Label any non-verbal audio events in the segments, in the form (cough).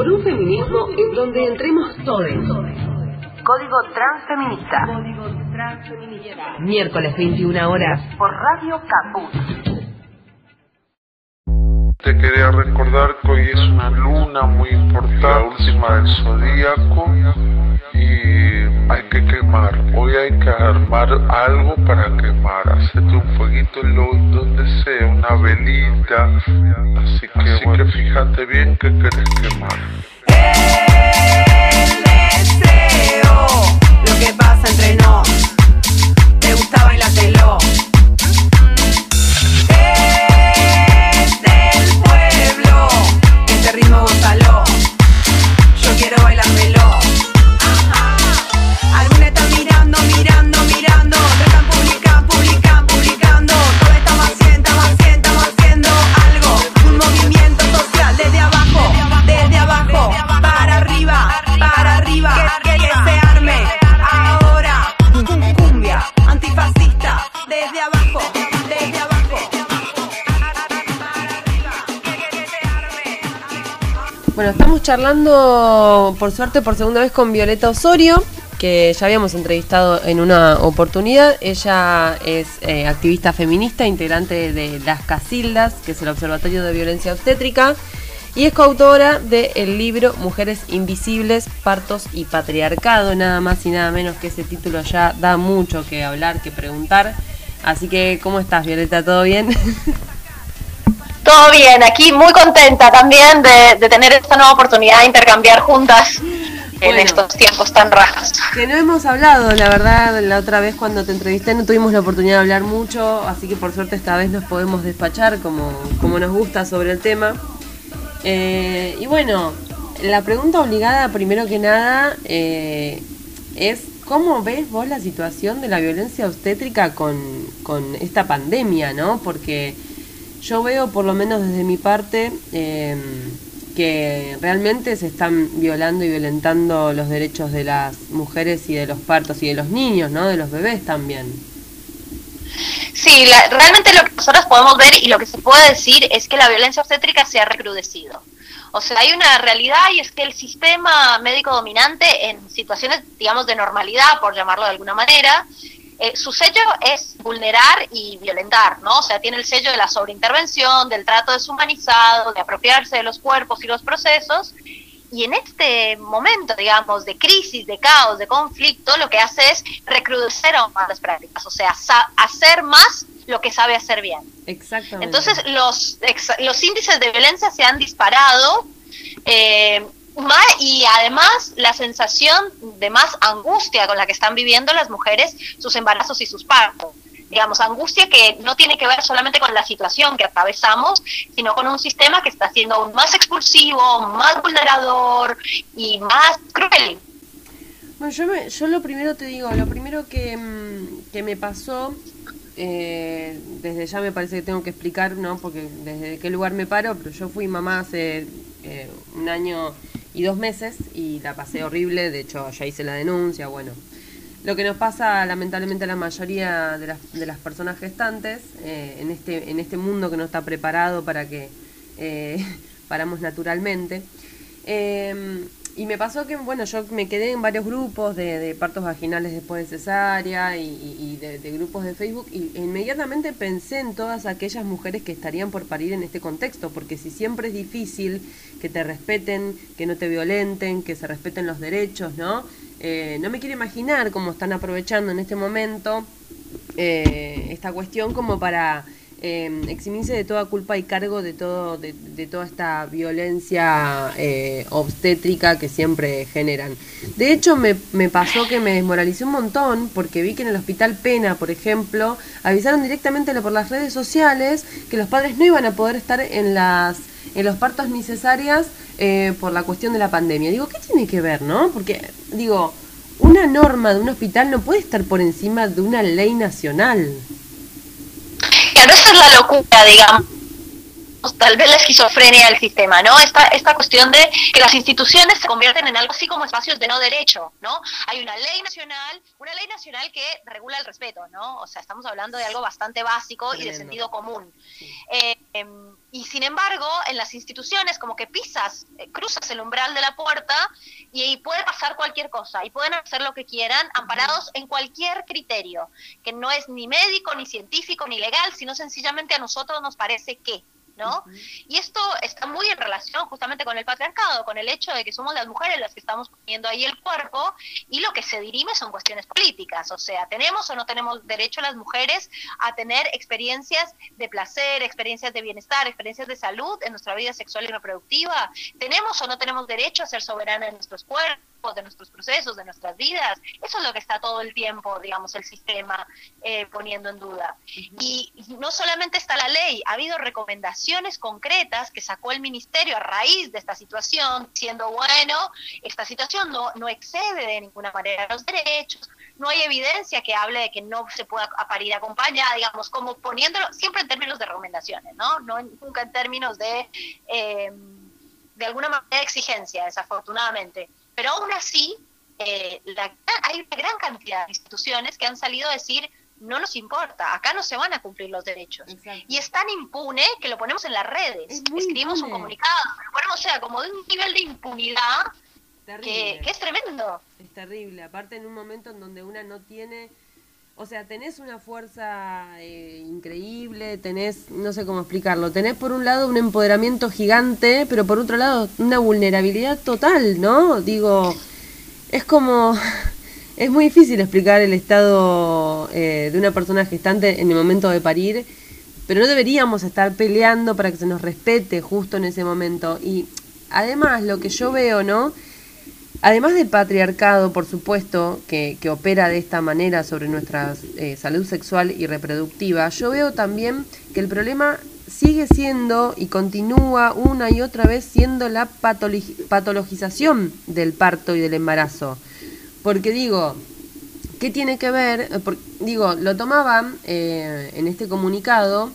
por un feminismo en donde entremos todos. Código Transfeminista. Miércoles 21 horas. Por Radio Caput. Te quería recordar que hoy es una luna muy importante, la última del zodíaco, y hay que quemar. Hoy hay que armar algo para quemar. Hacete un fueguito en donde sea, una velita. Así que, bueno, fíjate bien que querés quemar. El deseo, lo que pasa entre nos. Charlando, por suerte, por segunda vez con Violeta Osorio, que ya habíamos entrevistado en una oportunidad. Ella es eh, activista feminista, integrante de Las Casildas, que es el Observatorio de Violencia Obstétrica, y es coautora del libro Mujeres Invisibles, Partos y Patriarcado. Nada más y nada menos que ese título ya da mucho que hablar, que preguntar. Así que, ¿cómo estás, Violeta? ¿Todo bien? (laughs) Todo bien, aquí muy contenta también de, de tener esta nueva oportunidad de intercambiar juntas en Bueno. estos tiempos tan raros. Que no hemos hablado, la verdad, la otra vez cuando te entrevisté no tuvimos la oportunidad de hablar mucho, así que por suerte esta vez nos podemos despachar como, como nos gusta sobre el tema. Eh, y bueno, la pregunta obligada, primero que nada, eh, es ¿cómo ves vos la situación de la violencia obstétrica con, con esta pandemia, no? Porque yo veo, por lo menos desde mi parte, eh, que realmente se están violando y violentando los derechos de las mujeres y de los partos y de los niños, ¿no? De los bebés también. Sí, la- realmente lo que nosotros podemos ver y lo que se puede decir es que la violencia obstétrica se ha recrudecido. O sea, hay una realidad y es que el sistema médico dominante en situaciones, digamos, de normalidad, por llamarlo de alguna manera, eh, su sello es vulnerar y violentar, ¿no? O sea, tiene el sello de la sobreintervención, del trato deshumanizado, de apropiarse de los cuerpos y los procesos. Y en este momento, digamos, de crisis, de caos, de conflicto, lo que hace es recrudecer aún más las prácticas, o sea, hacer más lo que sabe hacer bien. Exactamente. Entonces, los, los índices de violencia se han disparado eh, y además la sensación de más angustia con la que están viviendo las mujeres sus embarazos y sus partos. Digamos, angustia que no tiene que ver solamente con la situación que atravesamos, sino con un sistema que está siendo aún más expulsivo, más vulnerador y más cruel. Bueno, yo, me- yo lo primero te digo, lo primero que, mm, que me pasó, eh, desde ya me parece que tengo que explicar, ¿no? Porque desde qué lugar me paro, pero yo fui mamá hace eh, un año dos meses y la pasé horrible, de hecho ya hice la denuncia, bueno. Lo que nos pasa lamentablemente a la mayoría de las, de las personas gestantes eh, en, este, en este mundo que no está preparado para que eh, (laughs) paramos naturalmente. Eh, y me pasó que, bueno, yo me quedé en varios grupos de, de partos vaginales después de cesárea y, de, de grupos de Facebook y inmediatamente pensé en todas aquellas mujeres que estarían por parir en este contexto, porque si siempre es difícil que te respeten, que no te violenten, que se respeten los derechos, ¿no? Eh, no me quiero imaginar cómo están aprovechando en este momento eh, esta cuestión como para eh, eximirse de toda culpa y cargo de todo de, de toda esta violencia eh, obstétrica que siempre generan. De hecho, me, me pasó que me desmoralicé un montón porque vi que en el Hospital Pena, por ejemplo, avisaron directamente por las redes sociales que los padres no iban a poder estar en las en los partos ni cesáreas eh, por la cuestión de la pandemia. Digo, ¿qué tiene que ver, no? Porque, digo, una norma de un hospital no puede estar por encima de una ley nacional. Claro, esa es la locura, digamos. Tal vez la esquizofrenia del sistema, ¿no? Esta, esta cuestión de que las instituciones se convierten en algo así como espacios de no derecho, ¿no? Hay una ley nacional, una ley nacional que regula el respeto, ¿no? O sea, estamos hablando de algo bastante básico y de sentido común. Eh, em, y sin embargo, en las instituciones, como que pisas, eh, cruzas el umbral de la puerta y, y puede pasar cualquier cosa y pueden hacer lo que quieran, amparados en cualquier criterio, que no es ni médico, ni científico, ni legal, sino sencillamente a nosotros nos parece que. ¿No? Y esto está muy en relación justamente con el patriarcado, con el hecho de que somos las mujeres las que estamos poniendo ahí el cuerpo y lo que se dirime son cuestiones políticas, o sea, tenemos o no tenemos derecho las mujeres a tener experiencias de placer, experiencias de bienestar, experiencias de salud en nuestra vida sexual y reproductiva, tenemos o no tenemos derecho a ser soberanas en nuestros cuerpos de nuestros procesos, de nuestras vidas. Eso es lo que está todo el tiempo, digamos, el sistema eh, poniendo en duda. Y no solamente está la ley, ha habido recomendaciones concretas que sacó el ministerio a raíz de esta situación, diciendo, bueno, esta situación no, no excede de ninguna manera los derechos, no hay evidencia que hable de que no se pueda parir acompañada, digamos, como poniéndolo siempre en términos de recomendaciones, ¿no? No nunca en términos de, eh, de alguna manera de exigencia, desafortunadamente. Pero aún así, eh, la, hay una gran cantidad de instituciones que han salido a decir, no nos importa, acá no se van a cumplir los derechos. Y es tan impune que lo ponemos en las redes, escribimos un comunicado, lo ponemos, o sea, como de un nivel de impunidad que, que, es tremendo. Es terrible, aparte en un momento en donde una no tiene... O sea, tenés una fuerza eh, increíble, tenés, no sé cómo explicarlo, tenés por un lado un empoderamiento gigante, pero por otro lado una vulnerabilidad total, ¿no? Digo, es como, (laughs) es muy difícil explicar el estado eh, de una persona gestante en el momento de parir, pero no deberíamos estar peleando para que se nos respete justo en ese momento. Y además lo que yo veo, ¿no? Además del patriarcado, por supuesto, que, opera de esta manera sobre nuestra eh, salud sexual y reproductiva, yo veo también que el problema sigue siendo y continúa una y otra vez siendo la patologización del parto y del embarazo. Porque digo, ¿qué tiene que ver? digo, lo tomaban eh, en este comunicado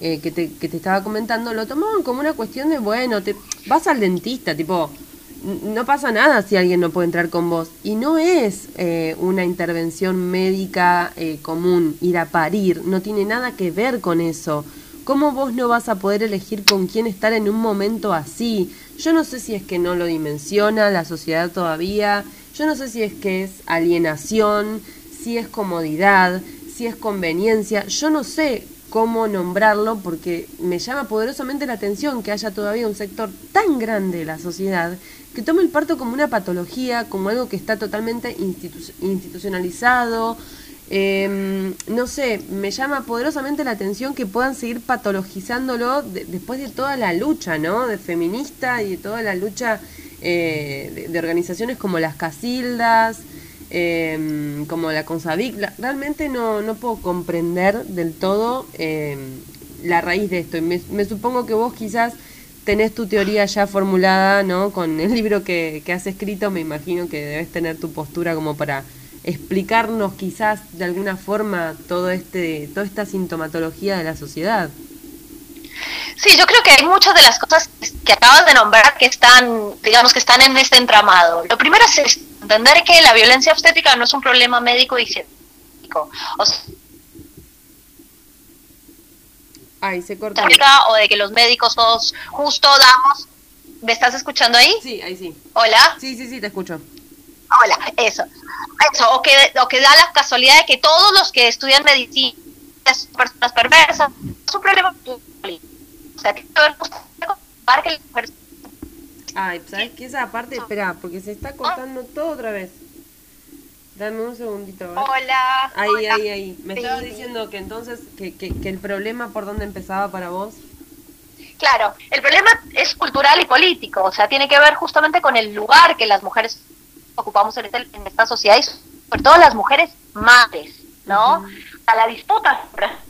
eh, que, te, que te estaba comentando, lo tomaban como una cuestión de, bueno, te vas al dentista, tipo, no pasa nada si alguien no puede entrar con vos. Y no es eh, una intervención médica eh, común ir a parir, no tiene nada que ver con eso. ¿Cómo vos no vas a poder elegir con quién estar en un momento así? Yo no sé si es que no lo dimensiona la sociedad todavía, yo no sé si es que es alienación, si es comodidad, si es conveniencia, yo no sé cómo nombrarlo porque me llama poderosamente la atención que haya todavía un sector tan grande de la sociedad que tome el parto como una patología, como algo que está totalmente institucionalizado. Em, no sé, me llama poderosamente la atención que puedan seguir patologizándolo después de toda la lucha, ¿no? De feminista y de toda la lucha eh, de, organizaciones como las Casildas, em, como la Consavic. realmente no, no puedo comprender del todo em, la raíz de esto. Y me supongo que vos quizás tenés tu teoría ya formulada, ¿no? Con el libro que, que, has escrito, me imagino que debes tener tu postura como para explicarnos quizás de alguna forma todo este, toda esta sintomatología de la sociedad. Sí, yo creo que hay muchas de las cosas que acabas de nombrar que están, digamos, que están en este entramado. Lo primero es entender que la violencia obstétrica no es un problema médico y científico. O sea, Ay, se corta. O de que los médicos todos justo damos. ¿Me estás escuchando ahí? Sí, ahí sí. Hola. Sí, sí, sí, te escucho. Hola, eso. Eso, o que, o que da la casualidad de que todos los que estudian medicina son personas perversas. Es un problema. O sea, que que Ay, ¿sabes qué? Esa parte, espera, porque se está cortando todo otra vez. Dame un segundito. Hola. Ahí, ahí, ahí. Me estabas diciendo que entonces, que, que, que, el problema por dónde empezaba para vos. Claro, el problema es cultural y político, o sea, tiene que ver justamente con el lugar que las mujeres ocupamos en, este, en esta sociedad y sobre todo las mujeres madres, ¿no? A la disputa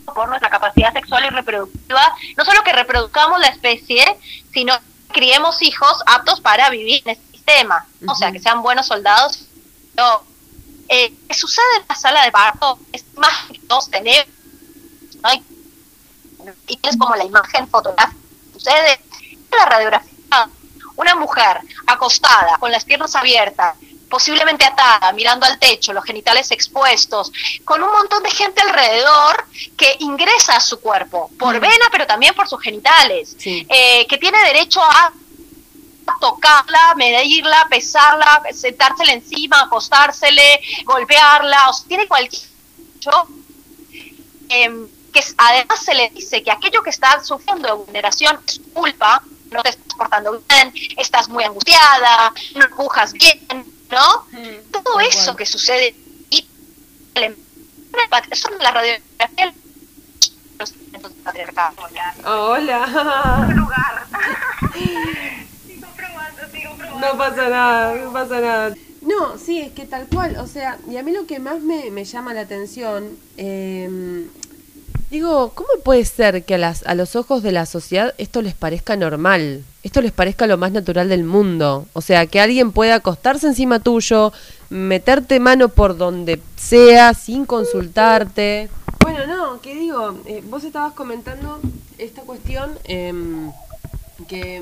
por nuestra capacidad sexual y reproductiva, no solo que reproduzcamos la especie, sino que criemos hijos aptos para vivir en este sistema, o sea, que sean buenos soldados. No, eh, que sucede en la sala de parto es más que todos tenemos, y es como la imagen fotográfica sucede en la radiografía. Una mujer acostada, con las piernas abiertas, posiblemente atada, mirando al techo, los genitales expuestos, con un montón de gente alrededor que ingresa a su cuerpo, por vena, pero también por sus genitales, eh, que tiene derecho a tocarla, medirla, pesarla, sentársela encima, acostársele, golpearla, o sea, tiene cualquier... Eh, que además se le dice que aquello que está sufriendo de vulneración es culpa, no te estás portando bien, estás muy angustiada, no empujas bien, ¿no? Mm, Todo eso que sucede y eso es la radiografía Hola. (laughs) lugar. (laughs) No pasa nada, no pasa nada. No, sí, es que tal cual, o sea, y a mí lo que más me, me llama la atención eh, Digo, ¿cómo puede ser que a, las, a los ojos de la sociedad esto les parezca normal? Esto les parezca lo más natural del mundo. O sea, que alguien pueda acostarse encima tuyo, meterte mano por donde sea, sin consultarte. Bueno, no, ¿qué digo? Eh, vos estabas comentando esta cuestión em, que...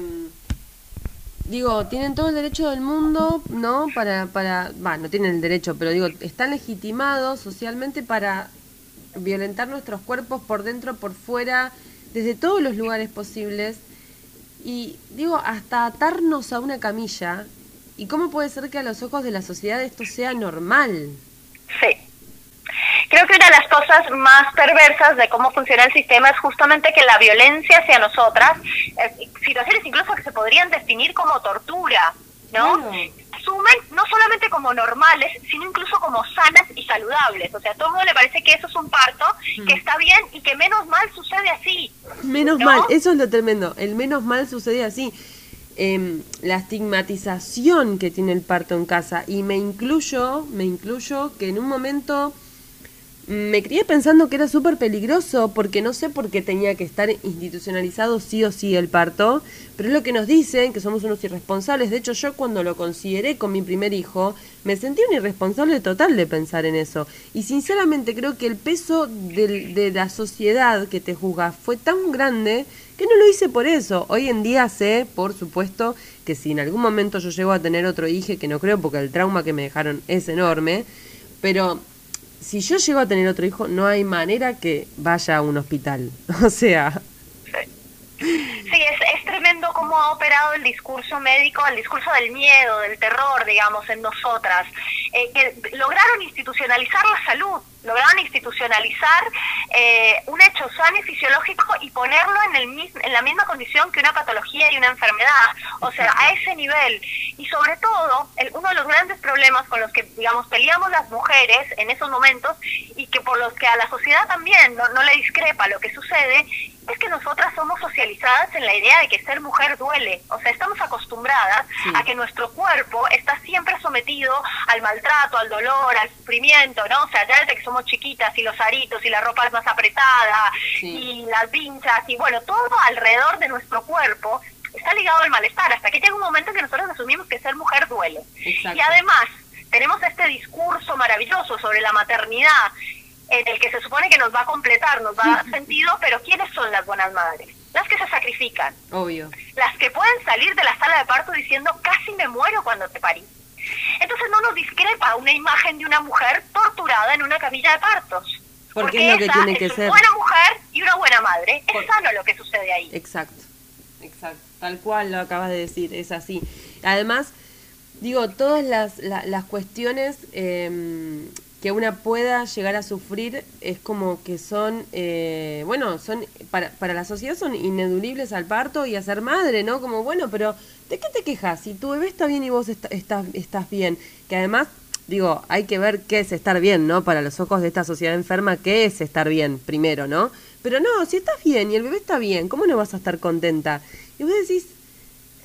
Digo, tienen todo el derecho del mundo, ¿no? Para, para, va, no tienen el derecho, pero digo, están legitimados socialmente para violentar nuestros cuerpos por dentro, por fuera, desde todos los lugares posibles. Y digo, hasta atarnos a una camilla. ¿Y cómo puede ser que a los ojos de la sociedad esto sea normal? Sí. Creo que una de las cosas más perversas de cómo funciona el sistema es justamente que la violencia hacia nosotras, eh, situaciones incluso que se podrían definir como tortura, ¿no? asumen no solamente como normales, sino incluso como sanas y saludables. O sea, a todo el mundo le parece que eso es un parto, que mm. está bien y que menos mal sucede así. Menos mal, eso es lo tremendo, el menos mal sucede así. Eh, la estigmatización que tiene el parto en casa y me incluyo, me incluyo que en un momento me crié pensando que era súper peligroso porque no sé por qué tenía que estar institucionalizado sí o sí el parto, pero es lo que nos dicen, que somos unos irresponsables. De hecho, yo cuando lo consideré con mi primer hijo, me sentí un irresponsable total de pensar en eso. Y sinceramente creo que el peso de, de la sociedad que te juzga fue tan grande que no lo hice por eso. Hoy en día sé, por supuesto, que si en algún momento yo llego a tener otro hijo, que no creo porque el trauma que me dejaron es enorme, pero si yo llego a tener otro hijo, no hay manera que vaya a un hospital. (laughs) O sea... Sí, es, cómo ha operado el discurso médico, el discurso del miedo, del terror, digamos, en nosotras, eh, que lograron institucionalizar la salud, lograron institucionalizar eh, un hecho sano y fisiológico y ponerlo en, el en la misma condición que una patología y una enfermedad, o sea, a ese nivel. Y sobre todo, el, uno de los grandes problemas con los que, digamos, peleamos las mujeres en esos momentos y que por los que a la sociedad también no, no le discrepa lo que sucede, es que nosotras somos socializadas en la idea de que ser mujer duele. O sea, estamos acostumbradas a que nuestro cuerpo está siempre sometido al maltrato, al dolor, al sufrimiento, ¿no? O sea, ya desde que somos chiquitas y los aritos y la ropa es más apretada y las vinchas y bueno, todo alrededor de nuestro cuerpo está ligado al malestar hasta que llega un momento en que nosotros asumimos que ser mujer duele. Y además tenemos este discurso maravilloso sobre la maternidad en el que se supone que nos va a completar, nos va a dar (laughs) sentido, pero ¿quiénes son las buenas madres? Las que se sacrifican. Obvio. Las que pueden salir de la sala de parto diciendo, casi me muero cuando te parí. Entonces no nos discrepa una imagen de una mujer torturada en una camilla de partos. Porque, es lo que tiene que es ser. Una buena mujer y una buena madre. Es sano lo que sucede ahí. Exacto, exacto. Tal cual lo acabas de decir, es así. Además, digo, todas las, las cuestiones eh, que una pueda llegar a sufrir es como que son, eh, bueno, son para, para la sociedad son ineludibles al parto y a ser madre, ¿no? Como, bueno, pero ¿de qué te quejas? Si tu bebé está bien y vos estás, estás bien, que además, digo, hay que ver qué es estar bien, ¿no? Para los ojos de esta sociedad enferma, ¿qué es estar bien primero, ¿no? Pero no, si estás bien y el bebé está bien, ¿cómo no vas a estar contenta? Y vos decís...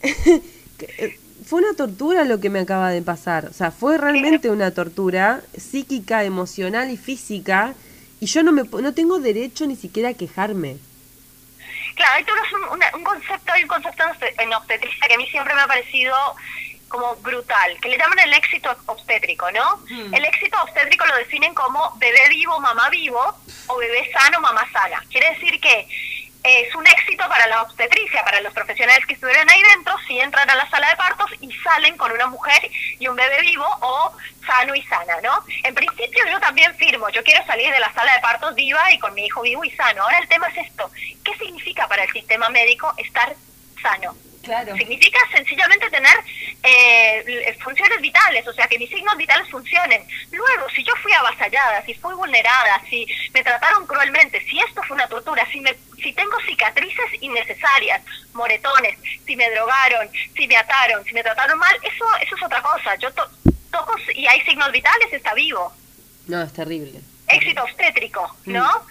(laughs) Fue una tortura lo que me acaba de pasar. O sea, fue realmente una tortura psíquica, emocional y física. Y yo no, me, no tengo derecho ni siquiera a quejarme. Claro, hay un, un, concepto, hay un concepto en obstetricia que a mí siempre me ha parecido como brutal, que le llaman el éxito obstétrico, ¿no? Hmm. El éxito obstétrico lo definen como bebé vivo, mamá vivo, o bebé sano, mamá sana. Quiere decir que es un éxito para la obstetricia, para los profesionales que estuvieron ahí dentro, si entran a la sala de partos y salen con una mujer y un bebé vivo o sano y sana, ¿no? En principio yo también firmo, yo quiero salir de la sala de partos viva y con mi hijo vivo y sano. Ahora el tema es esto, ¿qué significa para el sistema médico estar sano? Claro. Significa sencillamente tener eh, funciones vitales, o sea, que mis signos vitales funcionen. Luego, si yo fui avasallada, si fui vulnerada, si me trataron cruelmente, si esto fue una tortura, si, me, si tengo cicatrices innecesarias, moretones, si me drogaron, si me ataron, si me trataron mal, eso, eso es otra cosa. Yo to toco y hay signos vitales, está vivo. No, es terrible. Éxito obstétrico, ¿no?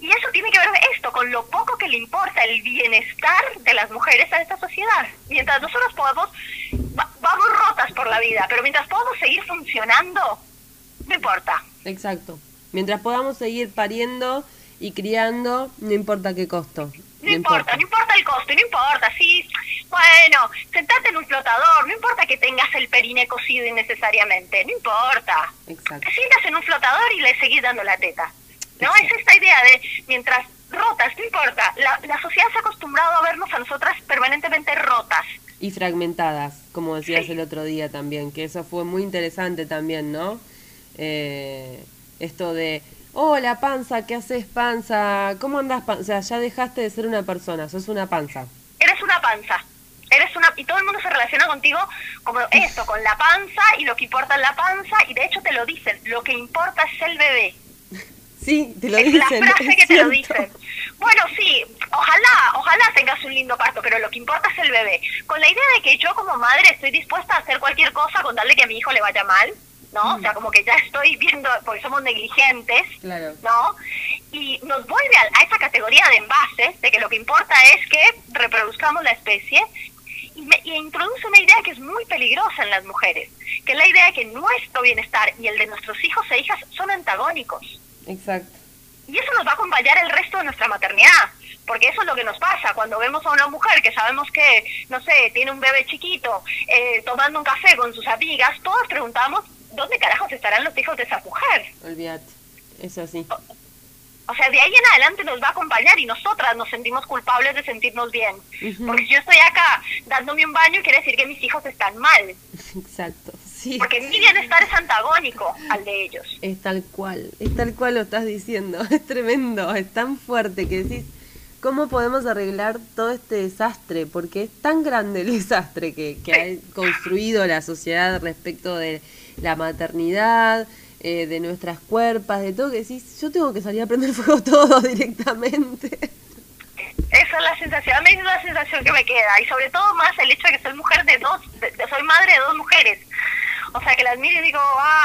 Y eso tiene que ver esto, con lo poco que le importa el bienestar de las mujeres a esta sociedad. Mientras nosotros podemos, vamos rotas por la vida, pero mientras podamos seguir funcionando, no importa. Exacto. Mientras podamos seguir pariendo y criando, no importa qué costo. No, importa, no importa el costo, no importa, sí, bueno, sentate en un flotador, no importa que tengas el perine cocido innecesariamente, no importa. Exacto. Te sientas en un flotador y le seguís dando la teta. ¿No? Es esta idea de mientras rotas, no importa, la, la sociedad se ha acostumbrado a vernos a nosotras permanentemente rotas. Y fragmentadas, como decías el otro día también, que eso fue muy interesante también, ¿no? Eh, esto de, hola panza, ¿qué haces panza? ¿Cómo andas panza? O sea, ya dejaste de ser una persona, sos una panza. Eres una panza. Eres una y todo el mundo se relaciona contigo como esto, con la panza y lo que importa es la panza y de hecho te lo dicen, lo que importa es el bebé. Sí, te lo es dicen. la frase es que te lo dicen. Bueno, sí, ojalá, ojalá tengas un lindo parto, pero lo que importa es el bebé. Con la idea de que yo como madre estoy dispuesta a hacer cualquier cosa con darle que a mi hijo le vaya mal, ¿no? O sea, como que ya estoy viendo, porque somos negligentes, Claro. ¿no? Y nos vuelve a, a esa categoría de envases, de que lo que importa es que reproduzcamos la especie, y, me- y introduce una idea que es muy peligrosa en las mujeres, que es la idea de que nuestro bienestar y el de nuestros hijos e hijas son antagónicos. Exacto. Y eso nos va a acompañar el resto de nuestra maternidad, porque eso es lo que nos pasa cuando vemos a una mujer que sabemos que, no sé, tiene un bebé chiquito, eh, tomando un café con sus amigas, todos preguntamos, ¿dónde carajos estarán los hijos de esa mujer? Olvídate. Es así. O sea, de ahí en adelante nos va a acompañar y nosotras nos sentimos culpables de sentirnos bien. Porque si yo estoy acá dándome un baño, quiere decir que mis hijos están mal. (laughs) Exacto. Sí. Porque mi bienestar es antagónico al de ellos. Es tal cual, es tal cual lo estás diciendo, (laughs) es tremendo, es tan fuerte que decís, ¿cómo podemos arreglar todo este desastre? Porque es tan grande el (laughs) desastre que, que ha construido la sociedad respecto de la maternidad, eh, de nuestras cuerpas, de todo, que decís, yo tengo que salir a prender (laughs) fuego todo directamente. Esa es la sensación, a mí es la sensación que me queda. Y sobre todo más el hecho de que soy mujer de dos, de- de- soy madre de dos mujeres. O sea, que las miro y digo,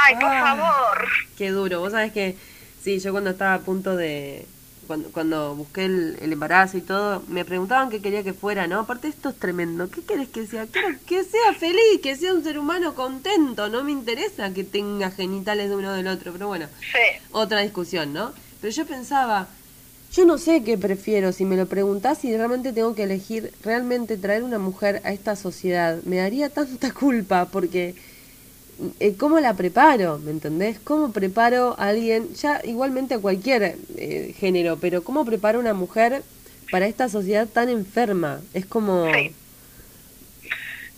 ay, por Ah. favor. Qué duro, vos sabés que, sí, yo cuando estaba a punto de, cuando, cuando busqué el, el embarazo y todo, me preguntaban qué quería que fuera, ¿no? Aparte esto es tremendo, ¿qué querés que sea? Quiero que sea feliz, que sea un ser humano contento, no me interesa que tenga genitales de uno del otro, pero bueno, Sí. otra discusión, ¿no? Pero yo pensaba, yo no sé qué prefiero, si me lo preguntás si realmente tengo que elegir realmente traer una mujer a esta sociedad, me daría tanta culpa porque ¿cómo la preparo? ¿Me entendés? ¿Cómo preparo a alguien, ya igualmente a cualquier eh, género, pero cómo preparo a una mujer para esta sociedad tan enferma? Es como... Sí.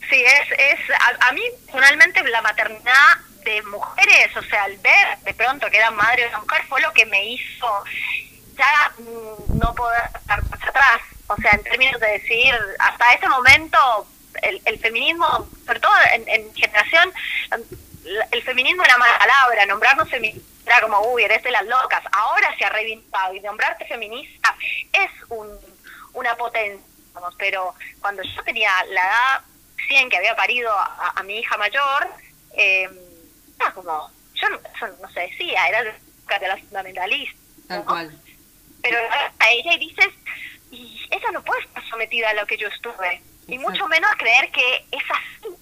Es, es a, a mí personalmente la maternidad de mujeres, o sea, al ver de pronto que era madre de una mujer fue lo que me hizo ya mm, no poder estar más atrás. O sea, en términos de decir, hasta ese momento el, el feminismo, sobre todo en, en generación, la- el feminismo era mala palabra, nombrarnos feministas era como, uy, eres de las locas. Ahora se ha reivindicado y nombrarte feminista es un, una potencia, digamos, pero cuando yo tenía la edad 100 que había parido a, a mi hija mayor, eh, era como, yo no, eso no se decía, era de, de las fundamentalistas. Tal ¿no? cual. Pero a ella y dices, y ella no puede estar sometida a lo que yo estuve, y mucho menos creer que es así,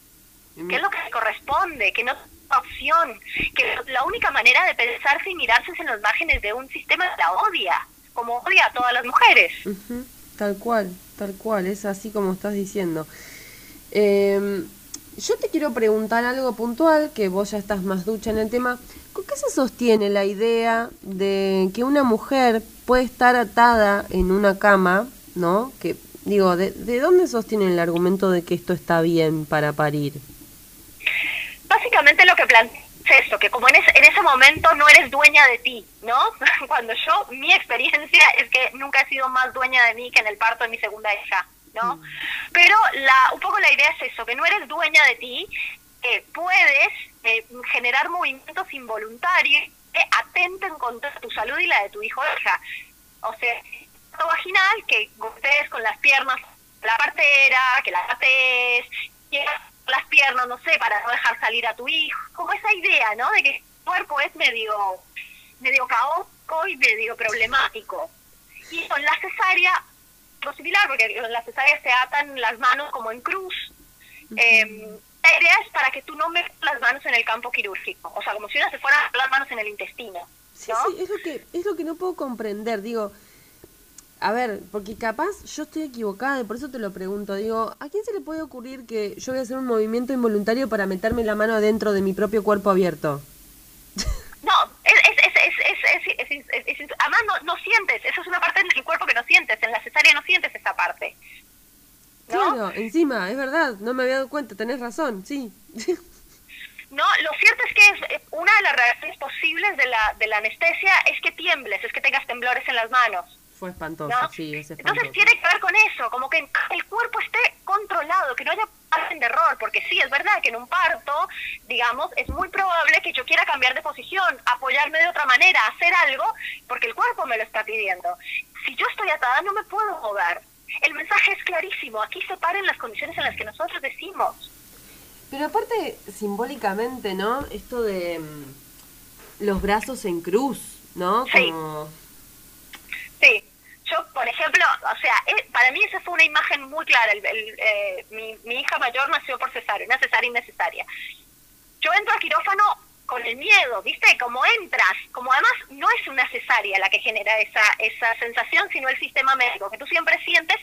que es lo que corresponde, que no es una opción, que la única manera de pensarse y mirarse es en los márgenes de un sistema que la odia, como odia a todas las mujeres. Tal cual, tal cual, es así como estás diciendo. Eh, yo te quiero preguntar algo puntual, que vos ya estás más ducha en el tema. ¿Con qué se sostiene la idea de que una mujer puede estar atada en una cama ¿no? Que digo, ¿de, ¿de dónde sostienen el argumento de que esto está bien para parir? Básicamente lo que plantea es eso, que como en ese, en ese momento no eres dueña de ti, ¿no? (laughs) Cuando yo, mi experiencia es que nunca he sido más dueña de mí que en el parto de mi segunda hija, ¿no? Pero la, un poco la idea es eso, que no eres dueña de ti, eh, puedes eh, generar movimientos involuntarios que atenten contra tu salud y la de tu hijo o hija. O sea, vaginal, que golpees con las piernas la partera, que la que las piernas, no sé, para no dejar salir a tu hijo. Como esa idea, ¿no? De que el cuerpo es medio, medio caótico y medio problemático. Y con la cesárea, lo similar, porque con la cesárea se atan las manos como en cruz. Eh, la idea es para que tú no metas las manos en el campo quirúrgico. O sea, como si una se fuera las manos en el intestino. Sí, sí, es lo que es lo que no puedo comprender, digo, a ver, porque capaz yo estoy equivocada y por eso te lo pregunto, digo, ¿a quién se le puede ocurrir que yo voy a hacer un movimiento involuntario para meterme la mano adentro de mi propio cuerpo abierto? No, es, es, es, es, además no, no sientes, eso es una parte del cuerpo que no sientes, en la cesárea no sientes esa parte. ¿no? Claro, encima, es verdad, no me había dado cuenta, tenés razón, sí. No, lo cierto es que es, eh, una de las reacciones posibles de la, de la anestesia es que tiembles, es que tengas temblores en las manos. Fue espantoso, ¿no? sí, es Entonces espantoso. tiene que ver con eso, como que el cuerpo esté controlado, que no haya margen de error, porque sí, es verdad que en un parto, digamos, es muy probable que yo quiera cambiar de posición, apoyarme de otra manera, hacer algo, porque el cuerpo me lo está pidiendo. Si yo estoy atada, no me puedo mover. El mensaje es clarísimo, aquí se paren las condiciones en las que nosotros decimos. Pero aparte, simbólicamente, ¿no? Esto de mm, los brazos en cruz, ¿no? Sí. Como... Sí, yo, por ejemplo, o sea, eh, para mí esa fue una imagen muy clara. El- el, eh, mi, mi hija mayor nació por cesárea, una cesárea innecesaria. Yo entro al quirófano con el miedo, ¿viste? Como entras, como además no es una cesárea la que genera esa, esa sensación, sino el sistema médico, que tú siempre sientes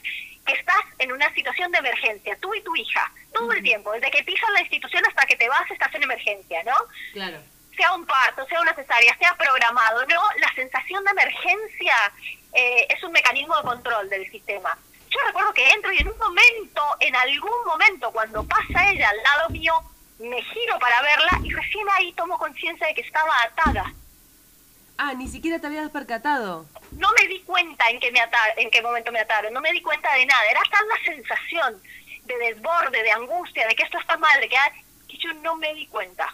que estás en una situación de emergencia, tú y tu hija, todo el tiempo, desde que pisas la institución hasta que te vas, estás en emergencia, ¿no? Claro. Sea un parto, sea una cesárea, sea programado, no, la sensación de emergencia eh, es un mecanismo de control del sistema. Yo recuerdo que entro y en un momento, en algún momento, cuando pasa ella al lado mío, me giro para verla y recién ahí tomo conciencia de que estaba atada. Ah, ni siquiera te habías percatado. No me di cuenta en qué, me ata- en qué momento me ataron, no me di cuenta de nada. Era tal la sensación de desborde, de angustia, de que esto está mal, de que, que yo no me di cuenta.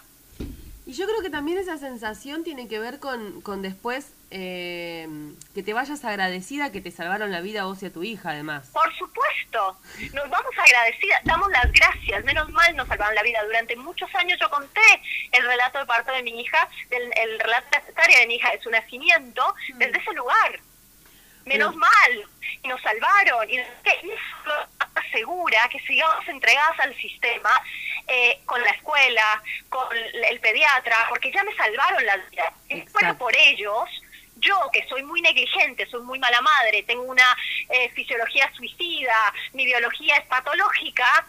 Y yo creo que también esa sensación tiene que ver con, con después eh, que te vayas agradecida que te salvaron la vida a vos y a tu hija, además. Por supuesto, nos vamos agradecidas, damos las gracias, menos mal nos salvaron la vida. Durante muchos años yo conté el relato de parto de mi hija, del, el relato de de mi hija, de su nacimiento, desde ese lugar. Menos Pero- mal, y nos salvaron, y que eso asegura que sigamos entregadas al sistema, eh, con la escuela, con el pediatra, porque ya me salvaron la vida. Fuera por ellos, yo que soy muy negligente, soy muy mala madre, tengo una eh, fisiología suicida, mi biología es patológica,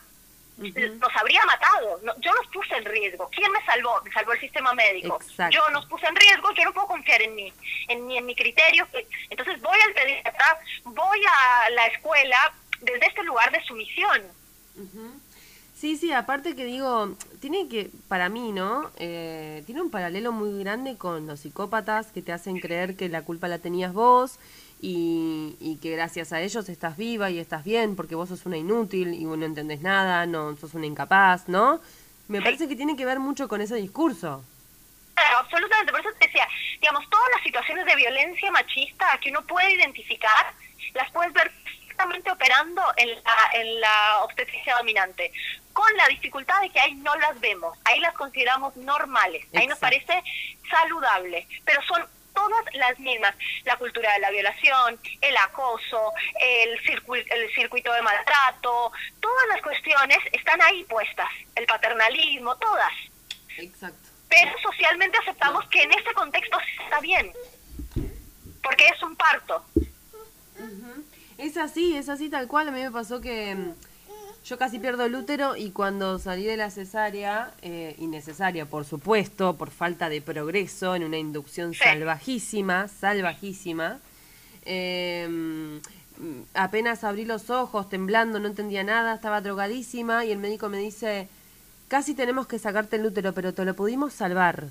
nos habría matado. No, yo nos puse en riesgo. ¿Quién me salvó? Me salvó el sistema médico. Exacto. Yo nos puse en riesgo, yo no puedo confiar en mí, en mí, en mi criterio. Entonces voy al pediatra, voy a la escuela desde este lugar de sumisión. Sí, sí, aparte que digo, tiene que, para mí, ¿no? Eh, tiene un paralelo muy grande con los psicópatas que te hacen creer que la culpa la tenías vos y, y que gracias a ellos estás viva y estás bien porque vos sos una inútil y vos no entendés nada, no sos una incapaz, ¿no? Me parece que tiene que ver mucho con ese discurso. Claro, absolutamente. Por eso te decía, digamos, todas las situaciones de violencia machista que uno puede identificar, las puedes ver operando en la, en la obstetricia dominante, con la dificultad de que ahí no las vemos, ahí las consideramos normales, ahí nos parece saludable, pero son todas las mismas, la cultura de la violación, el acoso, el, circu- el circuito de maltrato, todas las cuestiones están ahí puestas, el paternalismo, todas. Exacto. pero socialmente aceptamos que en este contexto está bien, porque es un parto. Es así, es así tal cual. A mí me pasó que mm, yo casi pierdo el útero y cuando salí de la cesárea, eh, innecesaria por supuesto, por falta de progreso, en una inducción Sí. salvajísima, salvajísima, eh, apenas abrí los ojos, temblando, no entendía nada, estaba drogadísima y el médico me dice, casi tenemos que sacarte el útero, pero te lo pudimos salvar.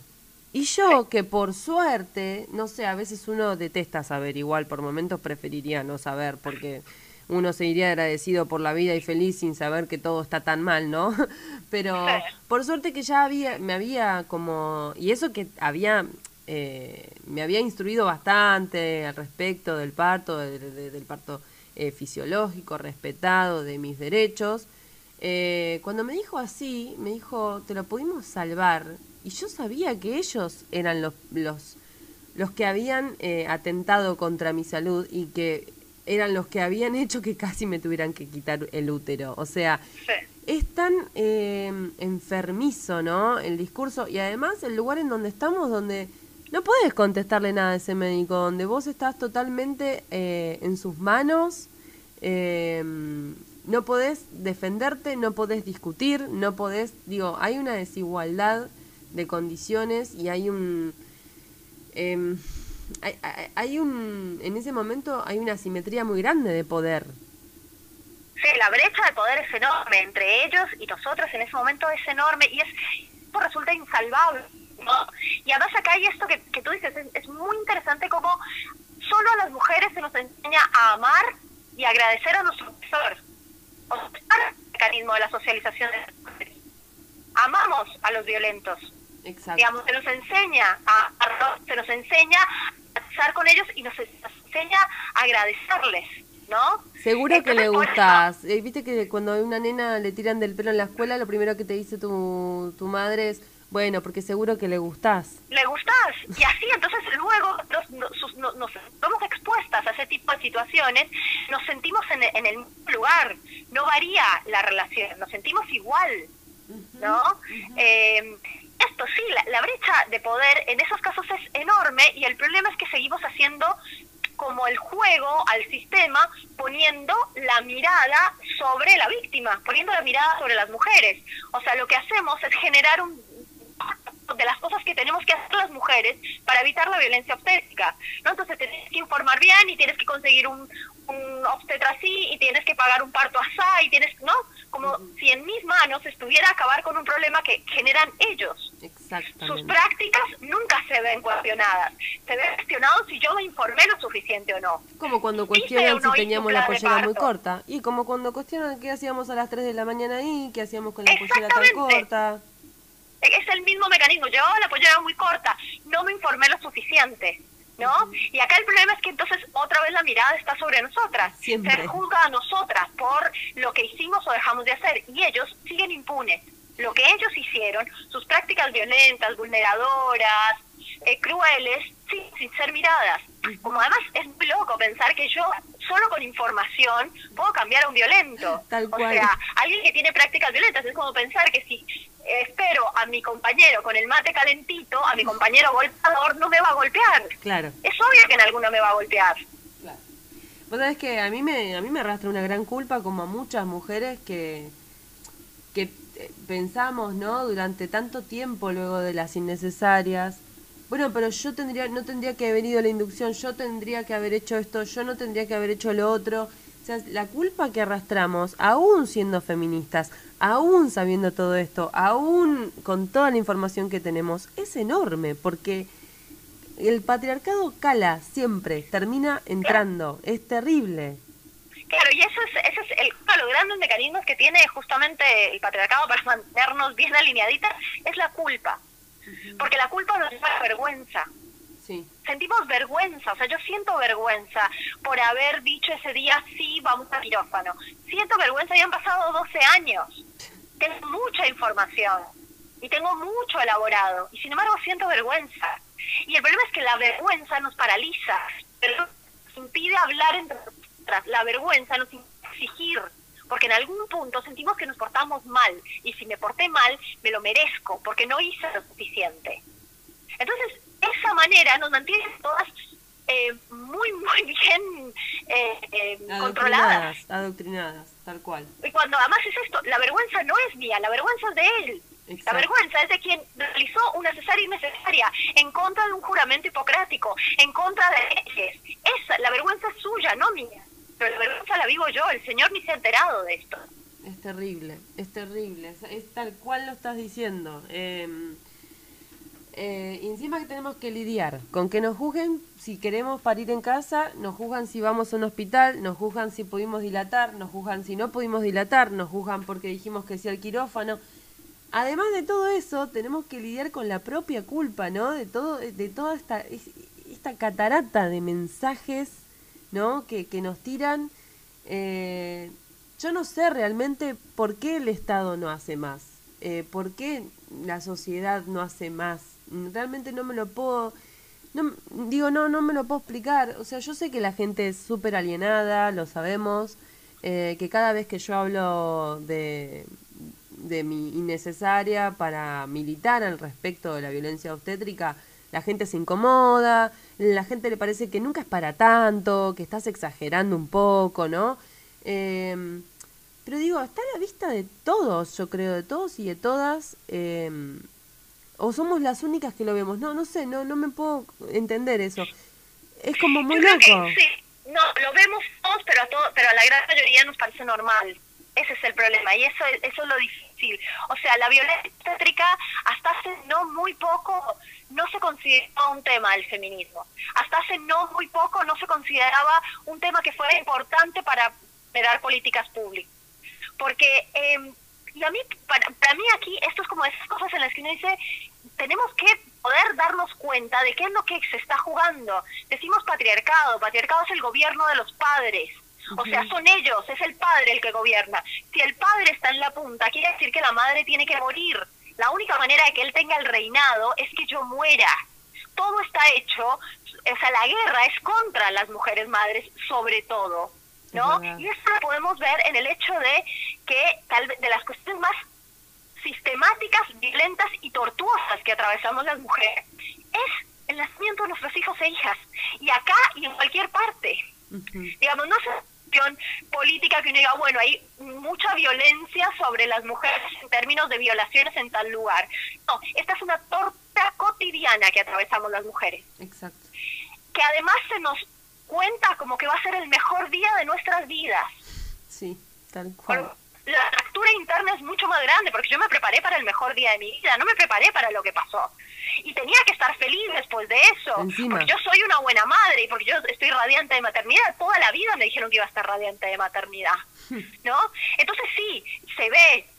Y yo, que por suerte, no sé, a veces uno detesta saber, igual por momentos preferiría no saber, porque uno se iría agradecido por la vida y feliz sin saber que todo está tan mal, ¿no? (laughs) Pero por suerte que ya había, me había como, y eso que había, eh, me había instruido bastante al respecto del parto, de- de- del parto eh, fisiológico, respetado de mis derechos. Eh, cuando me dijo así, me dijo, te lo pudimos salvar. Y yo sabía que ellos eran los, los, los que habían eh, atentado contra mi salud y que eran los que habían hecho que casi me tuvieran que quitar el útero. O sea, Sí. es tan eh, enfermizo, ¿no? El discurso y además el lugar en donde estamos, donde no puedes contestarle nada a ese médico, donde vos estás totalmente eh, en sus manos, eh, no podés defenderte, no podés discutir, no podés, digo, hay una desigualdad de condiciones y hay un... em, hay, un, en ese momento hay una asimetría muy grande de poder. Sí, la brecha de poder es enorme entre ellos y nosotros en ese momento es enorme y es resulta insalvable. Y además acá hay esto que, que tú dices, es, muy interesante como solo a las mujeres se nos enseña a amar y agradecer a nuestro profesor. O sea, el mecanismo de la socialización de las mujeres. Amamos a los violentos. Exacto. Digamos, se nos enseña a, a- se nos enseña a estar con ellos y nos, nos enseña a agradecerles, ¿no? Seguro que le eso- gustás. Eh, Viste que cuando a una nena le tiran del pelo en la escuela, lo primero que te dice tu, tu madre es, bueno, porque seguro que le gustás. le gustas y así entonces luego nos, nos, nos- expuestas a ese tipo de situaciones nos sentimos en, el- en el mismo lugar no varía la relación nos sentimos igual no Eh, esto sí la, la brecha de poder en esos casos es enorme y el problema es que seguimos haciendo como el juego al sistema poniendo la mirada sobre la víctima, poniendo la mirada sobre las mujeres. O sea, lo que hacemos es generar un de las cosas que tenemos que hacer las mujeres para evitar la violencia obstétrica. ¿no? Entonces tienes que informar bien y tienes que conseguir un, un obstetra así y tienes que pagar un parto así y tienes, ¿no? Como si en mis manos estuviera acabar con un problema que generan ellos. Sus prácticas nunca se ven cuestionadas. Se ven cuestionados si yo me informé lo suficiente o no. Como cuando cuestionan no si teníamos la pollera muy corta. Y como cuando cuestionan qué hacíamos a las 3 de la mañana ahí, qué hacíamos con la pollera tan corta. Es el mismo mecanismo. Llevaba la pollera muy corta, no me informé lo suficiente. ¿No? Y acá el problema es que entonces otra vez la mirada está sobre nosotras. Siempre. Se juzga a nosotras por lo que hicimos o dejamos de hacer. Y ellos siguen impunes. Lo que ellos hicieron, sus prácticas violentas, vulneradoras, eh, crueles, sí, sin ser miradas. Como además es muy loco pensar que yo solo con información puedo cambiar a un violento. Tal o cual. sea, alguien que tiene prácticas violentas es como pensar que si espero a mi compañero con el mate calentito, a mi compañero golpeador no me va a golpear. Claro. Es obvio que en alguno me va a golpear. Vos sabés que a mí me, a mí me arrastra una gran culpa como a muchas mujeres que, que eh, pensamos, ¿no? Durante tanto tiempo luego de las innecesarias. Bueno, pero yo tendría, no tendría que haber ido a la inducción, yo tendría que haber hecho esto, yo no tendría que haber hecho lo otro. Sea, la culpa que arrastramos, aún siendo feministas, aún sabiendo todo esto, aún con toda la información que tenemos, es enorme, porque el patriarcado cala siempre, termina entrando, es terrible. Claro, y eso es, ese es el, uno de los grandes mecanismos que tiene justamente el patriarcado para mantenernos bien alineaditas, es la culpa. Porque la culpa nos lleva a la vergüenza. Sentimos vergüenza, o sea, yo siento vergüenza por haber dicho ese día, sí, vamos a quirófano. Siento vergüenza, ya han pasado 12 años. Tengo mucha información y tengo mucho elaborado, y sin embargo siento vergüenza. Y el problema es que la vergüenza nos paraliza, pero nos impide hablar entre nosotras. La vergüenza nos impide exigir, porque en algún punto sentimos que nos portamos mal, y si me porté mal, me lo merezco, porque no hice lo suficiente. Entonces, esa manera nos mantiene todas eh, muy, muy bien eh, eh, controladas. Adoctrinadas, adoctrinadas, tal cual. Y cuando además es esto, la vergüenza no es mía, la vergüenza es de él. Exacto. La vergüenza es de quien realizó una cesárea innecesaria en contra de un juramento hipocrático, en contra de leyes. Esa, la vergüenza es suya, no mía. pero la vergüenza la vivo yo, el señor ni se ha enterado de esto. Es terrible, es terrible, es, es tal cual lo estás diciendo. Eh, eh, encima que tenemos que lidiar con que nos juzguen si queremos parir en casa, nos juzgan si vamos a un hospital, nos juzgan si pudimos dilatar, nos juzgan si no pudimos dilatar, nos juzgan porque dijimos que sí al quirófano. Además de todo eso, tenemos que lidiar con la propia culpa, ¿no? De todo, de toda esta, es- esta catarata de mensajes, ¿no? Que, que nos tiran. Eh, yo no sé realmente por qué el Estado no hace más, eh, por qué la sociedad no hace más. Realmente no me lo puedo, no, digo, no, no me lo puedo explicar. O sea, yo sé que la gente es súper alienada, lo sabemos, eh, que cada vez que yo hablo de, de mi innecesaria para militar al respecto de la violencia obstétrica, la gente se incomoda, la gente le parece que nunca es para tanto, que estás exagerando un poco, ¿no? Eh, pero digo, está a la vista de todos, yo creo, de todos y de todas. eh, o somos las únicas que lo vemos. No, no sé, no, no me puedo entender eso. Es como muy loco. que sí, no, lo vemos todos, pero a, todo, pero a la gran mayoría nos parece normal. Ese es el problema y eso, es- eso es lo difícil. O sea, la violencia obstétrica hasta hace no muy poco no se consideraba un tema del feminismo. Hasta hace no muy poco no se consideraba un tema que fuera importante para dar políticas públicas. Porque, eh, y a mí, para, para mí aquí, esto es como esas cosas en las que uno dice, tenemos que poder darnos cuenta de qué es lo que se está jugando. Decimos patriarcado, patriarcado es el gobierno de los padres. O sea, son ellos, es el padre el que gobierna. Si el padre está en la punta, quiere decir que la madre tiene que morir. La única manera de que él tenga el reinado es que yo muera. Todo está hecho, o sea, la guerra es contra las mujeres madres, sobre todo. ¿no? Es. Y esto lo podemos ver en el hecho de que tal vez de las cuestiones más sistemáticas, violentas y tortuosas que atravesamos las mujeres es el nacimiento de nuestros hijos e hijas. Y acá y en cualquier parte. Digamos, no es una cuestión política que uno diga, bueno, hay mucha violencia sobre las mujeres en términos de violaciones en tal lugar. No, esta es una torta cotidiana que atravesamos las mujeres Exacto. que además se nos cuenta como que va a ser el mejor día de nuestras vidas. Sí, tal Por- cual. La fractura interna es mucho más grande porque yo me preparé para el mejor día de mi vida, no me preparé para lo que pasó. Y tenía que estar feliz después de eso. Encima. Porque yo soy una buena madre y porque yo estoy radiante de maternidad. Toda la vida me dijeron que iba a estar radiante de maternidad. (laughs) ¿No? Entonces sí, se ve.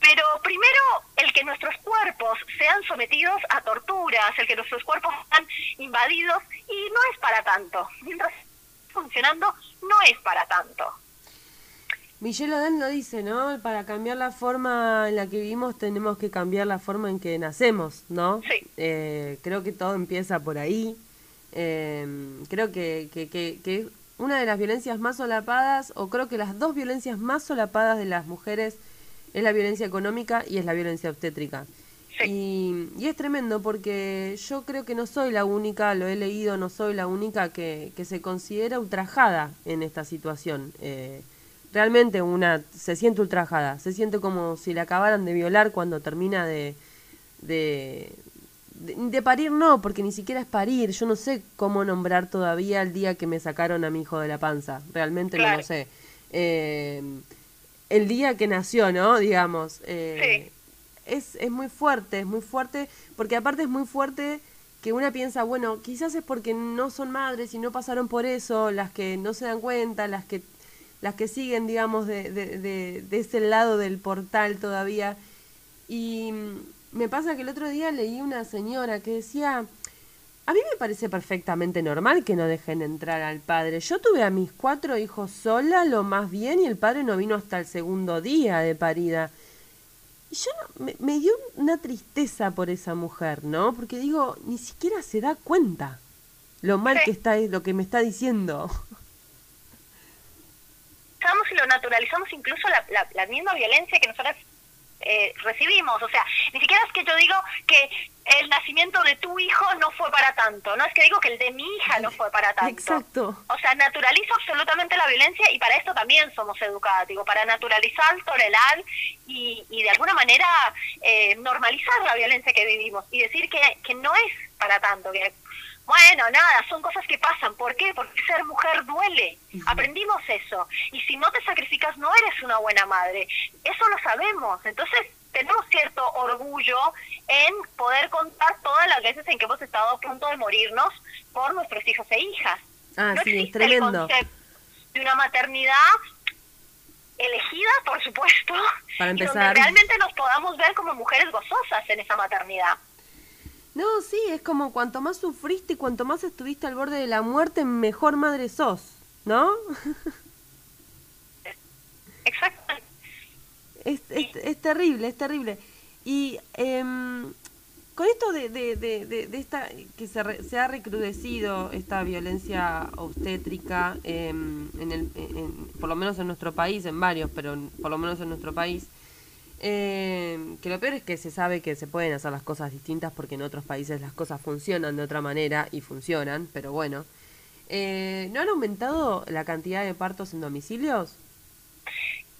Pero primero, el que nuestros cuerpos sean sometidos a torturas, el que nuestros cuerpos sean invadidos, y no es para tanto. Mientras funcionando, no es para tanto. Michelle Oden lo dice, ¿no? Para cambiar la forma en la que vivimos tenemos que cambiar la forma en que nacemos, ¿no? Sí. Eh, creo que todo empieza por ahí. Eh, creo que, que, que, que una de las violencias más solapadas, o creo que las dos violencias más solapadas de las mujeres es la violencia económica y es la violencia obstétrica. Y, y es tremendo porque yo creo que no soy la única, lo he leído, no soy la única que, que se considera ultrajada en esta situación. Eh, realmente una se siente ultrajada, se siente como si la acabaran de violar cuando termina de, de, de, de parir, no, porque ni siquiera es parir. Yo no sé cómo nombrar todavía el día que me sacaron a mi hijo de la panza, realmente no lo sé. Eh, el día que nació, ¿no? Digamos. eh, es, es muy fuerte, es muy fuerte, porque aparte es muy fuerte que una piensa, bueno, quizás es porque no son madres y no pasaron por eso, las que no se dan cuenta, las que las que siguen, digamos, de, de, de, de ese lado del portal todavía. Y me pasa que el otro día leí una señora que decía, a mí me parece perfectamente normal que no dejen entrar al padre. Yo tuve a mis cuatro hijos sola, lo más bien, y el padre no vino hasta el segundo día de parida. Y yo no- me, me dio una tristeza por esa mujer, ¿no? Porque digo, ni siquiera se da cuenta lo mal Sí. que está, lo que me está diciendo. Pensamos y lo naturalizamos incluso la, la, la misma violencia que nosotras eh, recibimos. O sea, ni siquiera es que yo digo que el nacimiento de tu hijo no fue para tanto, no es que digo que el de mi hija no fue para tanto. Exacto. O sea, naturalizo absolutamente la violencia y para esto también somos educadas, digo, para naturalizar, tolerar y, y de alguna manera eh, normalizar la violencia que vivimos y decir que, que no es para tanto, que Bueno, nada, son cosas que pasan. ¿Por qué? Porque ser mujer duele. Aprendimos eso. Y si no te sacrificas, no eres una buena madre. Eso lo sabemos. Entonces, tenemos cierto orgullo en poder contar todas las veces en que hemos estado a punto de morirnos por nuestros hijos e hijas. Ah, no sí, es tremendo. el de una maternidad elegida, por supuesto, Para y donde empezar. realmente nos podamos ver como mujeres gozosas en esa maternidad. No, sí, es como cuanto más sufriste y cuanto más estuviste al borde de la muerte, mejor madre sos, ¿no? (laughs) Exacto. Es, es, es terrible, es terrible. Y em, con esto de, de, de, de- esta que se, re- se ha recrudecido esta violencia obstétrica, em, en el, en- en- por lo menos en nuestro país, en varios, pero en- por lo menos en nuestro país, em, que lo peor es que se sabe que se pueden hacer las cosas distintas porque en otros países las cosas funcionan de otra manera y funcionan, pero bueno. Eh, ¿No han aumentado la cantidad de partos en domicilios?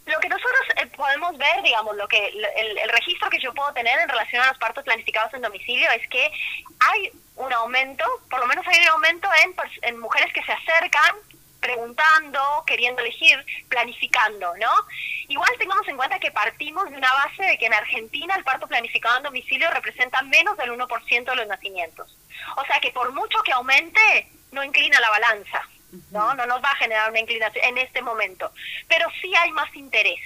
Lo que nosotros eh, podemos ver, digamos, lo que el, el registro que yo puedo tener en relación a los partos planificados en domicilio es que hay un aumento, por lo menos hay un aumento en, en mujeres que se acercan preguntando, queriendo elegir, planificando, ¿no? Igual tengamos en cuenta que partimos de una base de que en Argentina el parto planificado en domicilio representa menos del 1% de los nacimientos. O sea que por mucho que aumente, no inclina la balanza, ¿no? No nos va a generar una inclinación en este momento. Pero sí hay más interés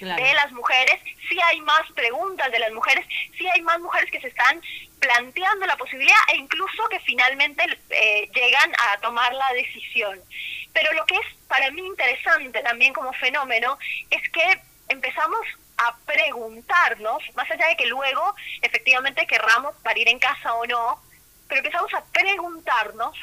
de las mujeres, sí hay más preguntas de las mujeres, sí hay más mujeres que se están planteando la posibilidad e incluso que finalmente eh, llegan a tomar la decisión. Pero lo que es para mí interesante también como fenómeno es que empezamos a preguntarnos, más allá de que luego efectivamente querramos parir en casa o no, pero empezamos a preguntarnos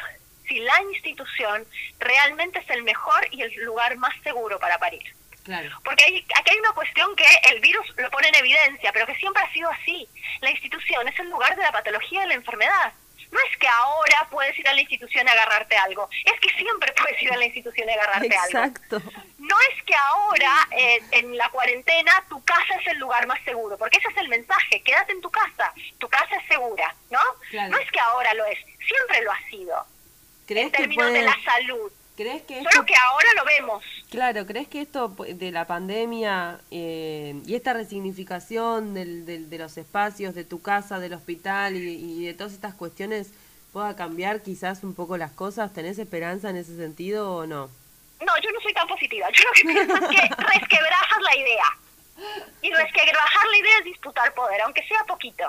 si la institución realmente es el mejor y el lugar más seguro para parir. Claro. Porque hay, aquí hay una cuestión que el virus lo pone en evidencia, pero que siempre ha sido así. La institución es el lugar de la patología de la enfermedad. No es que ahora puedes ir a la institución a agarrarte algo, es que siempre (laughs) puedes ir a la institución a agarrarte algo. Exacto. No es que ahora, eh, en la cuarentena, tu casa es el lugar más seguro, porque ese es el mensaje, quédate en tu casa, tu casa es segura, ¿no? Claro. No es que ahora lo es, siempre lo ha sido, ¿Crees en que términos puede- de la salud. ¿Crees que esto Solo que ahora lo vemos. Claro, ¿crees que esto de la pandemia eh, y esta resignificación del, del- de los espacios, de tu casa, del hospital y, y de todas estas cuestiones pueda cambiar quizás un poco las cosas? ¿Tenés esperanza en ese sentido o no? No, yo no soy tan positiva. Yo lo que pienso es que (laughs) resquebrajas la idea. Y resquebrajar la idea es disputar poder, aunque sea poquito.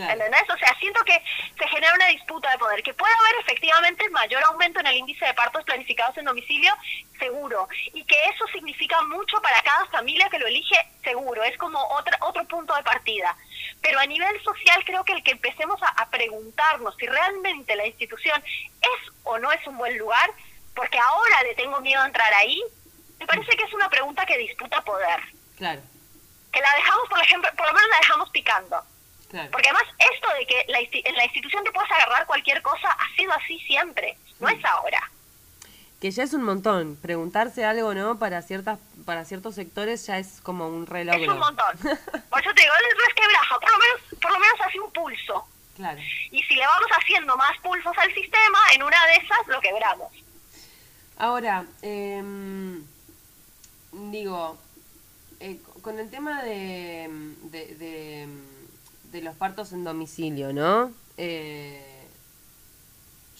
Claro. ¿Entendés? O sea, siento que se genera una disputa de poder, que puede haber efectivamente mayor aumento en el índice de partos planificados en domicilio, seguro, y que eso significa mucho para cada familia que lo elige, seguro, es como otra, otro punto de partida. Pero a nivel social creo que el que empecemos a, a preguntarnos si realmente la institución es o no es un buen lugar, porque ahora le tengo miedo a entrar ahí, me parece que es una pregunta que disputa poder, Claro, que la dejamos, por ejemplo, por lo menos la dejamos picando. Claro. Porque además esto de que la en la institución te puedes agarrar cualquier cosa ha sido así siempre, no es ahora. Que ya es un montón. Preguntarse algo, ¿no? Para ciertas para ciertos sectores ya es como un reloj. Es un montón. Por eso te digo, es resquebraja, por lo menos, por lo menos hace un pulso. Claro. Y si le vamos haciendo más pulsos al sistema, en una de esas lo quebramos. Ahora, em, digo, eh, con el tema de, de, de, de los partos en domicilio, ¿no? Eh,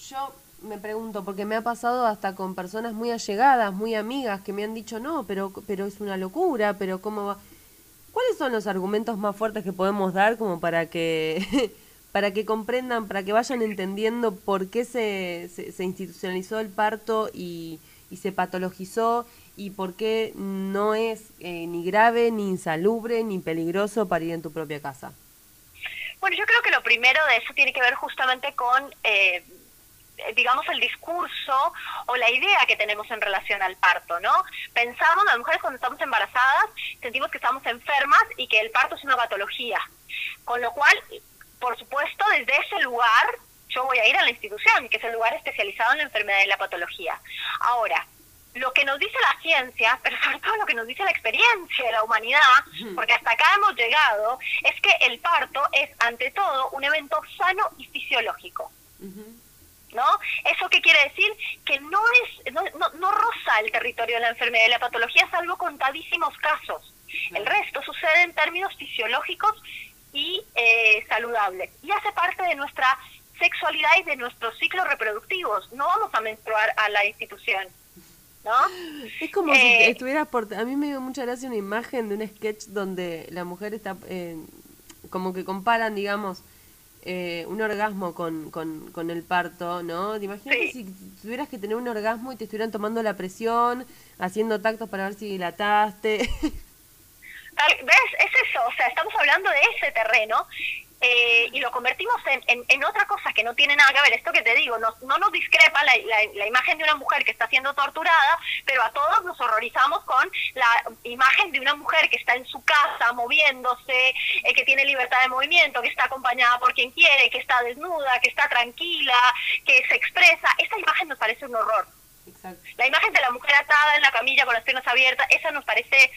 yo me pregunto, porque me ha pasado hasta con personas muy allegadas, muy amigas, que me han dicho, no, pero, pero es una locura, pero ¿cómo va? ¿Cuáles son los argumentos más fuertes que podemos dar como para que (laughs) para que comprendan, para que vayan entendiendo por qué se, se, se institucionalizó el parto y, y se patologizó y por qué no es eh, ni grave, ni insalubre, ni peligroso parir en tu propia casa? Bueno, yo creo que lo primero de eso tiene que ver justamente con, eh, digamos, el discurso o la idea que tenemos en relación al parto, ¿no? Pensamos, las mujeres cuando estamos embarazadas, sentimos que estamos enfermas y que el parto es una patología. Con lo cual, por supuesto, desde ese lugar yo voy a ir a la institución, que es el lugar especializado en la enfermedad y la patología. Ahora, lo que nos dice la ciencia, pero sobre todo lo que nos dice la experiencia de la humanidad, porque hasta acá hemos llegado, es que el parto es ante todo un evento sano y fisiológico. ¿no? ¿Eso qué quiere decir? Que no, es, no, no, no roza el territorio de la enfermedad y la patología, salvo contadísimos casos. El resto sucede en términos fisiológicos y eh, saludables. Y hace parte de nuestra sexualidad y de nuestros ciclos reproductivos. No vamos a menstruar a la institución. ¿No? Es como si Eh, estuvieras por... A mí me dio mucha gracia una imagen de un sketch donde la mujer está... eh, como que comparan, digamos, eh, un orgasmo con, con, con el parto, ¿no? ¿Te imaginas Sí. si tuvieras que tener un orgasmo y te estuvieran tomando la presión, haciendo tactos para ver si dilataste? (laughs) ¿Ves? Es eso, o sea, estamos hablando de ese terreno eh, y lo convertimos en, en, en otra cosa que no tiene nada que ver. Esto que te digo, no, no nos discrepa la, la, la imagen de una mujer que está siendo torturada, pero a todos nos horrorizamos con la imagen de una mujer que está en su casa moviéndose, eh, que tiene libertad de movimiento, que está acompañada por quien quiere, que está desnuda, que está tranquila, que se expresa. Esa imagen nos parece un horror. Exacto. La imagen de la mujer atada en la camilla con las piernas abiertas, esa nos parece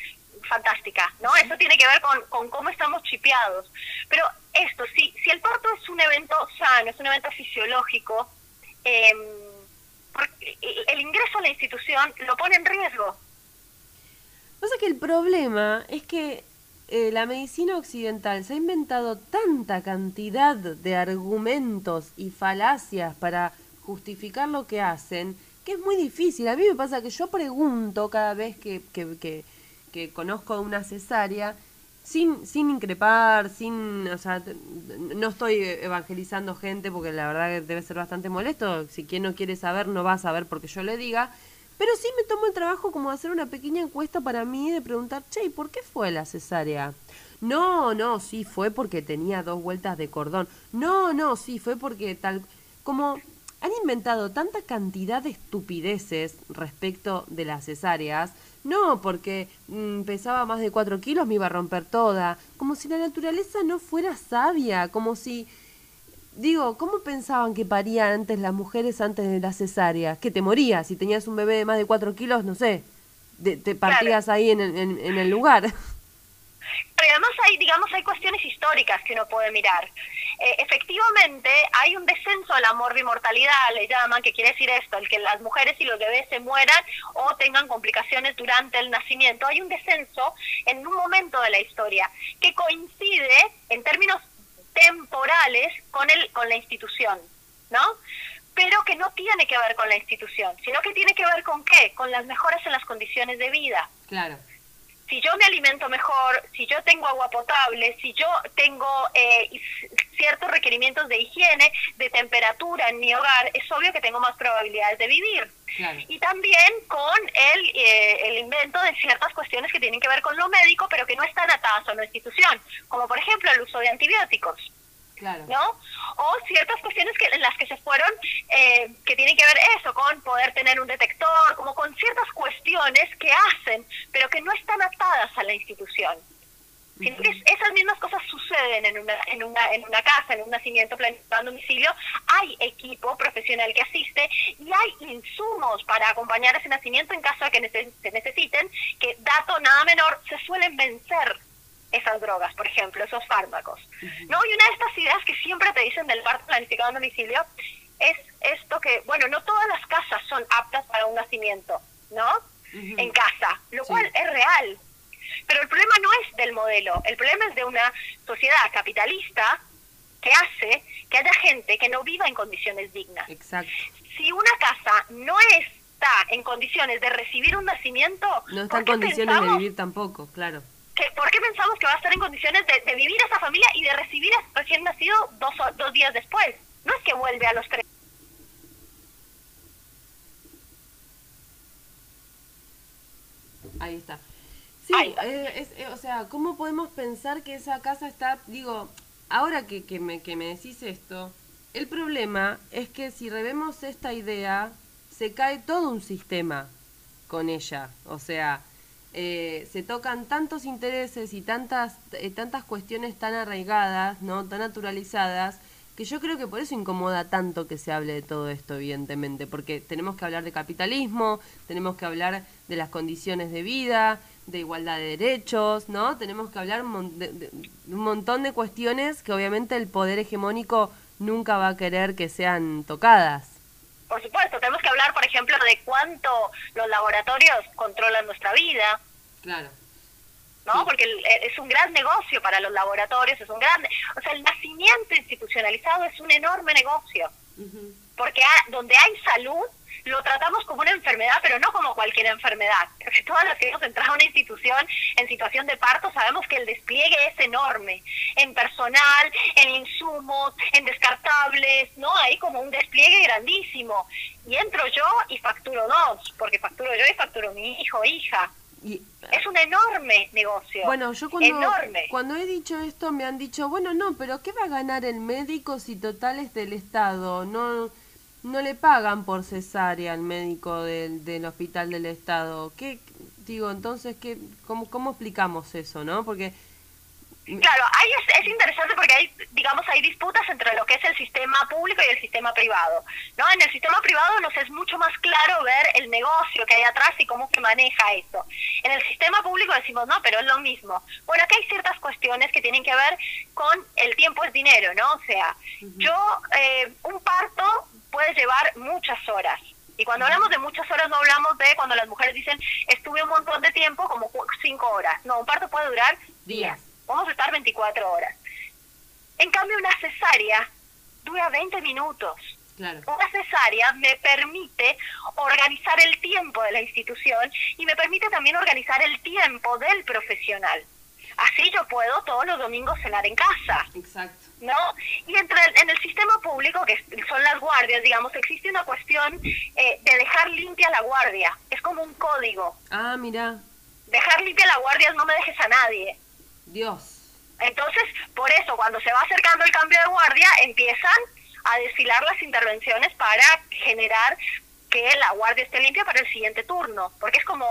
fantástica, ¿no? Eso tiene que ver con, con cómo estamos chipeados. Pero esto, si, si el parto es un evento sano, es un evento fisiológico, eh, el ingreso a la institución lo pone en riesgo. Pasa que el problema es que eh, la medicina occidental se ha inventado tanta cantidad de argumentos y falacias para justificar lo que hacen que es muy difícil. A mí me pasa que yo pregunto cada vez que, que conozco una cesárea sin, sin increpar, sin, o sea, no estoy evangelizando gente porque la verdad que debe ser bastante molesto. Si quien no quiere saber, no va a saber porque yo le diga. Pero sí me tomo el trabajo como de hacer una pequeña encuesta para mí de preguntar, che, ¿y por qué fue la cesárea? No, no, sí, fue porque tenía dos vueltas de cordón. No, no, sí, fue porque tal... Como han inventado tanta cantidad de estupideces respecto de las cesáreas, no, porque mm, pesaba más de cuatro kilos, me iba a romper toda, como si la naturaleza no fuera sabia, como si... Digo, ¿cómo pensaban que parían antes las mujeres antes de la cesárea? Que te morías, si tenías un bebé de más de cuatro kilos, no sé, de- te partías ahí en, el- en, en el lugar. Pero además hay, digamos, hay cuestiones históricas que uno puede mirar. Eh, efectivamente, hay un descenso de la morbimortalidad, le llaman, que quiere decir esto, el que las mujeres y los bebés se mueran o tengan complicaciones durante el nacimiento. Hay un descenso en un momento de la historia que coincide en términos temporales con, el, con la institución, ¿no? Pero que no tiene que ver con la institución, sino que tiene que ver con qué? Con las mejoras en las condiciones de vida Claro. Si yo me alimento mejor, si yo tengo agua potable, si yo tengo eh, ciertos requerimientos de higiene, de temperatura en mi hogar, es obvio que tengo más probabilidades de vivir. Claro. Y también con el, eh, el invento de ciertas cuestiones que tienen que ver con lo médico, pero que no están atadas a una institución, como por ejemplo el uso de antibióticos. Claro. ¿no? O ciertas cuestiones que en las que se fueron, eh, que tienen que ver eso, con poder tener un detector, como con ciertas cuestiones que hacen, pero que no están atadas a la institución. Sino que es- esas mismas cosas suceden en una, en una, en una casa, en un nacimiento planificado en domicilio, hay equipo profesional que asiste y hay insumos para acompañar ese nacimiento en caso de que se necesiten, que dato nada menor, se suelen vencer esas drogas, por ejemplo, esos fármacos. ¿no? Y una de estas ideas que siempre te dicen del parto planificado en domicilio es esto que, bueno, no todas las casas son aptas para un nacimiento, ¿no? En casa, lo Sí. cual es real. Pero el problema no es del modelo, el problema es de una sociedad capitalista que hace que haya gente que no viva en condiciones dignas. Exacto. Si una casa no está en condiciones de recibir un nacimiento, No está ¿por en condiciones de vivir tampoco, claro. Que- ¿por qué pensamos que va a estar en condiciones de, de vivir esa familia y de recibir a recién nacido dos, o- dos días después? No es que vuelve a los tres. Ahí está. Sí, Ahí eh, es, eh, o sea, ¿cómo podemos pensar que esa casa está, digo, ahora que, que, me, que me decís esto, el problema es que si revemos esta idea, se cae todo un sistema con ella. O sea, eh, se tocan tantos intereses y tantas, eh, tantas cuestiones tan arraigadas, ¿no? tan naturalizadas, que yo creo que por eso incomoda tanto que se hable de todo esto, evidentemente, porque tenemos que hablar de capitalismo, tenemos que hablar de las condiciones de vida, de igualdad de derechos, ¿no? Tenemos que hablar de un montón de cuestiones que obviamente el poder hegemónico nunca va a querer que sean tocadas. Por supuesto, tenemos que hablar, por ejemplo, de cuánto los laboratorios controlan nuestra vida, Claro. ¿no? Porque eh, es un gran negocio para los laboratorios, es un gran, o sea, el nacimiento institucionalizado es un enorme negocio, porque ha- donde hay salud lo tratamos como una enfermedad, pero no como cualquier enfermedad. Todas las que hemos entrado a una institución en situación de parto sabemos que el despliegue es enorme, en personal, en insumos, en descartables, ¿no? Hay como un despliegue grandísimo. Y entro yo y facturo dos, porque facturo yo y facturo mi hijo hija. Y, Es un enorme negocio. Bueno, yo cuando, Enorme. cuando he dicho esto me han dicho, bueno, no, pero ¿qué va a ganar el médico si total es del Estado? No no le pagan por cesárea al médico del, del hospital del Estado. ¿Qué digo, entonces qué cómo cómo explicamos eso, no? Porque Claro, ahí es, es interesante porque hay, digamos, hay disputas entre lo que es el sistema público y el sistema privado. ¿no? En el sistema privado nos es mucho más claro ver el negocio que hay atrás y cómo se maneja eso. En el sistema público decimos, no, pero es lo mismo. Bueno, acá hay ciertas cuestiones que tienen que ver con el tiempo es dinero, ¿no? O sea, yo, eh, un parto puede llevar muchas horas. Y cuando hablamos de muchas horas no hablamos de cuando las mujeres dicen estuve un montón de tiempo, como cinco horas. No, un parto puede durar Días. días. Vamos a estar 24 horas. En cambio, una cesárea dura 20 minutos. claro. Una cesárea me permite organizar el tiempo de la institución y me permite también organizar el tiempo del profesional. Así yo puedo todos los domingos cenar en casa. Exacto. ¿No? Y entre el- en el sistema público, que son las guardias, digamos, existe una cuestión eh, de dejar limpia la guardia. Es como un código. Ah, mira. Dejar limpia la guardia es no me dejes a nadie. Dios. Entonces, por eso, cuando se va acercando el cambio de guardia, empiezan a desfilar las intervenciones para generar que la guardia esté limpia para el siguiente turno, porque es como,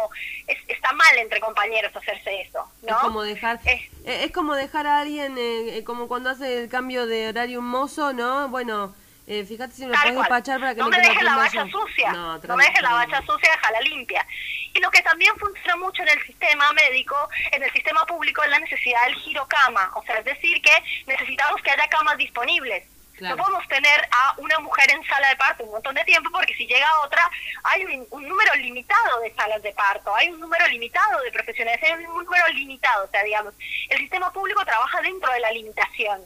es- está mal entre compañeros hacerse eso, ¿no? Es como dejar Es- eh, es como dejar a alguien eh, eh, como cuando hace el cambio de horario un mozo, ¿no? Bueno, eh, fíjate si me puedes despachar para que no me dejes la bacha sucia. No, No, me dejes la bacha sucia, déjala limpia. Y lo que también funciona mucho en el sistema médico, en el sistema público, es la necesidad del giro cama. O sea, es decir, que necesitamos que haya camas disponibles. Claro. No podemos tener a una mujer en sala de parto un montón de tiempo porque si llega otra hay un, un número limitado de salas de parto, hay un número limitado de profesionales, hay un número limitado, o sea, digamos, el sistema público trabaja dentro de la limitación.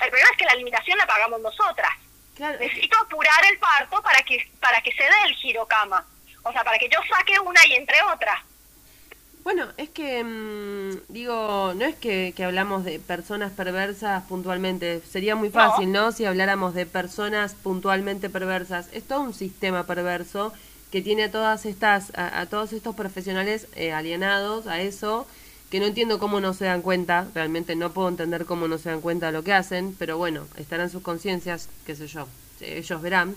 El problema es que la limitación la pagamos nosotras Claro, necesito apurar el parto para que para que se dé el girocama. O sea, para que yo saque una y entre otra. Bueno, es que, mm, digo, no es que, que hablamos de personas perversas puntualmente. Sería muy fácil, ¿no? Si habláramos de personas puntualmente perversas. Es todo un sistema perverso que tiene a todas estas, a, a todos estos profesionales eh, alienados a eso, que no entiendo cómo no se dan cuenta. Realmente no puedo entender cómo no se dan cuenta de lo que hacen, pero bueno, estarán sus conciencias, qué sé yo, ellos verán.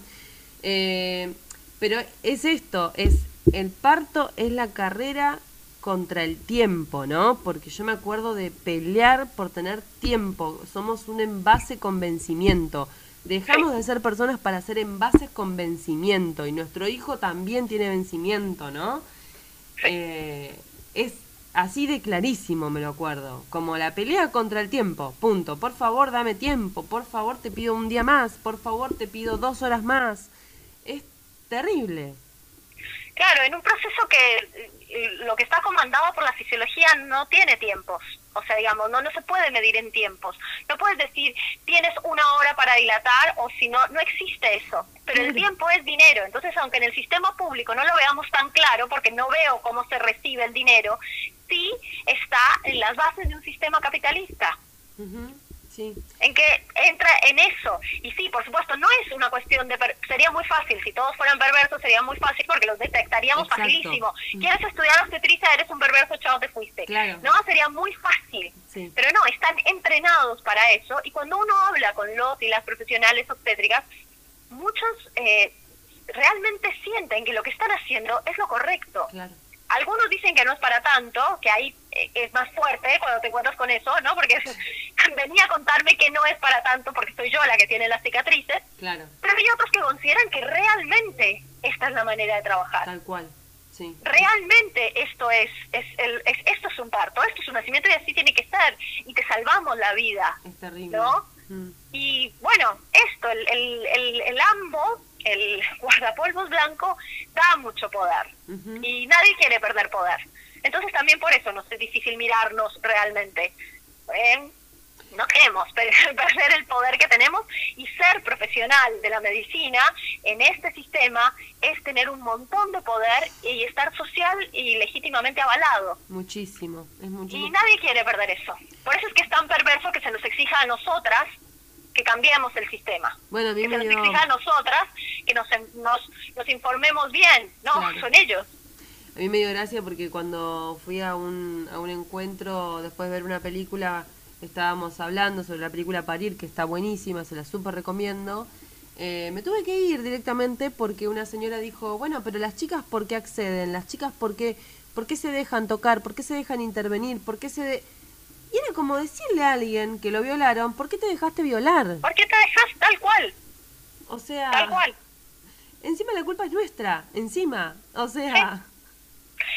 Eh, pero es esto, es el parto es la carrera contra el tiempo, ¿no? Porque yo me acuerdo de pelear por tener tiempo. Somos un envase con vencimiento. Dejamos de ser personas para ser envases con vencimiento. Y nuestro hijo también tiene vencimiento, ¿no? Eh, es así de clarísimo, me lo acuerdo. Como la pelea contra el tiempo. Punto. Por favor, dame tiempo. Por favor, te pido un día más. Por favor, te pido dos horas más. Es terrible. Claro, en un proceso que eh, lo que está comandado por la fisiología no tiene tiempos. O sea, digamos, no, no se puede medir en tiempos. No puedes decir, tienes una hora para dilatar o si no, no existe eso. Pero el tiempo es dinero. Entonces, aunque en el sistema público no lo veamos tan claro, porque no veo cómo se recibe el dinero, sí está en las bases de un sistema capitalista. Ujú, Sí. en que entra en eso. Y sí, por supuesto, no es una cuestión de... per- sería muy fácil, si todos fueran perversos sería muy fácil porque los detectaríamos Exacto. facilísimo. Mm. ¿Quieres estudiar obstetricia? Eres un perverso, chao, te fuiste. Claro. No, sería muy fácil. Sí. Pero no, están entrenados para eso y cuando uno habla con los y las profesionales obstétricas, muchos eh, realmente sienten que lo que están haciendo es lo correcto. Claro. Algunos dicen que no es para tanto, que ahí eh, es más fuerte cuando te encuentras con eso, ¿no? Porque (laughs) venía a contarme que no es para tanto porque soy yo la que tiene las cicatrices, Claro. pero hay otros que consideran que realmente esta es la manera de trabajar. Tal cual. Sí. Realmente esto es, es, el, es esto es un parto, esto es un nacimiento y así tiene que ser y te salvamos la vida. Es terrible. ¿No? Mm. Y bueno, esto, el, el, el, el AMBO el guardapolvos blanco da mucho poder y nadie quiere perder poder. Entonces también por eso nos es difícil mirarnos realmente. ¿eh? No queremos (laughs) per- perder el poder que tenemos y ser profesional de la medicina en este sistema es tener un montón de poder y estar social y legítimamente avalado. Muchísimo, es Y muchísimo. nadie quiere perder eso. Por eso es que es tan perverso que se nos exija a nosotras que cambiemos el sistema. Bueno, mí Que se nos exija a nosotras que nos, nos, nos informemos bien. No, Claro. son ellos. A mí me dio gracia porque cuando fui a un, a un encuentro después de ver una película, estábamos hablando sobre la película Parir, que está buenísima, se la súper recomiendo. Eh, me tuve que ir directamente porque una señora dijo, bueno, pero las chicas, ¿por qué acceden? Las chicas, ¿por qué, por qué se dejan tocar? ¿Por qué se dejan intervenir? ¿Por qué se...? de-?" Y era como decirle a alguien que lo violaron, ¿por qué te dejaste violar? ¿Por qué te dejas tal cual? O sea, Tal cual. encima la culpa es nuestra, encima. O sea,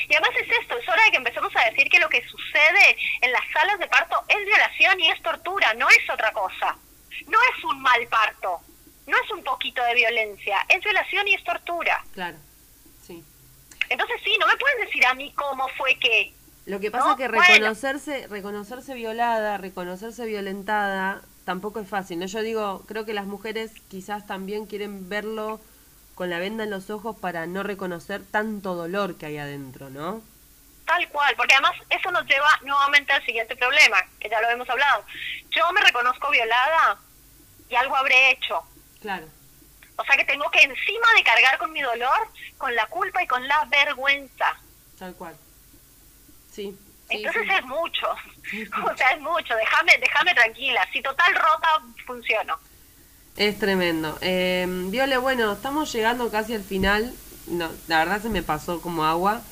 Y además es esto, es hora de que empecemos a decir que lo que sucede en las salas de parto es violación y es tortura, no es otra cosa. No es un mal parto, no es un poquito de violencia, es violación y es tortura. claro, sí. Entonces sí, no me pueden decir a mí cómo fue que... Lo que pasa No, es que bueno. reconocerse, reconocerse violada, reconocerse violentada, tampoco es fácil. ¿no? Yo digo, creo que las mujeres quizás también quieren verlo con la venda en los ojos para no reconocer tanto dolor que hay adentro, ¿no? Tal cual, porque además eso nos lleva nuevamente al siguiente problema, que ya lo hemos hablado. Yo me reconozco violada y algo habré hecho. Claro, O sea que tengo que encima de cargar con mi dolor, con la culpa y con la vergüenza. tal cual. Sí. sí, Entonces sí. es mucho. (laughs) O sea, es mucho. Déjame, déjame tranquila. Si total rota, funciono. Es tremendo. Eh, Viole, bueno, estamos llegando casi al final. No, la verdad se me pasó como agua.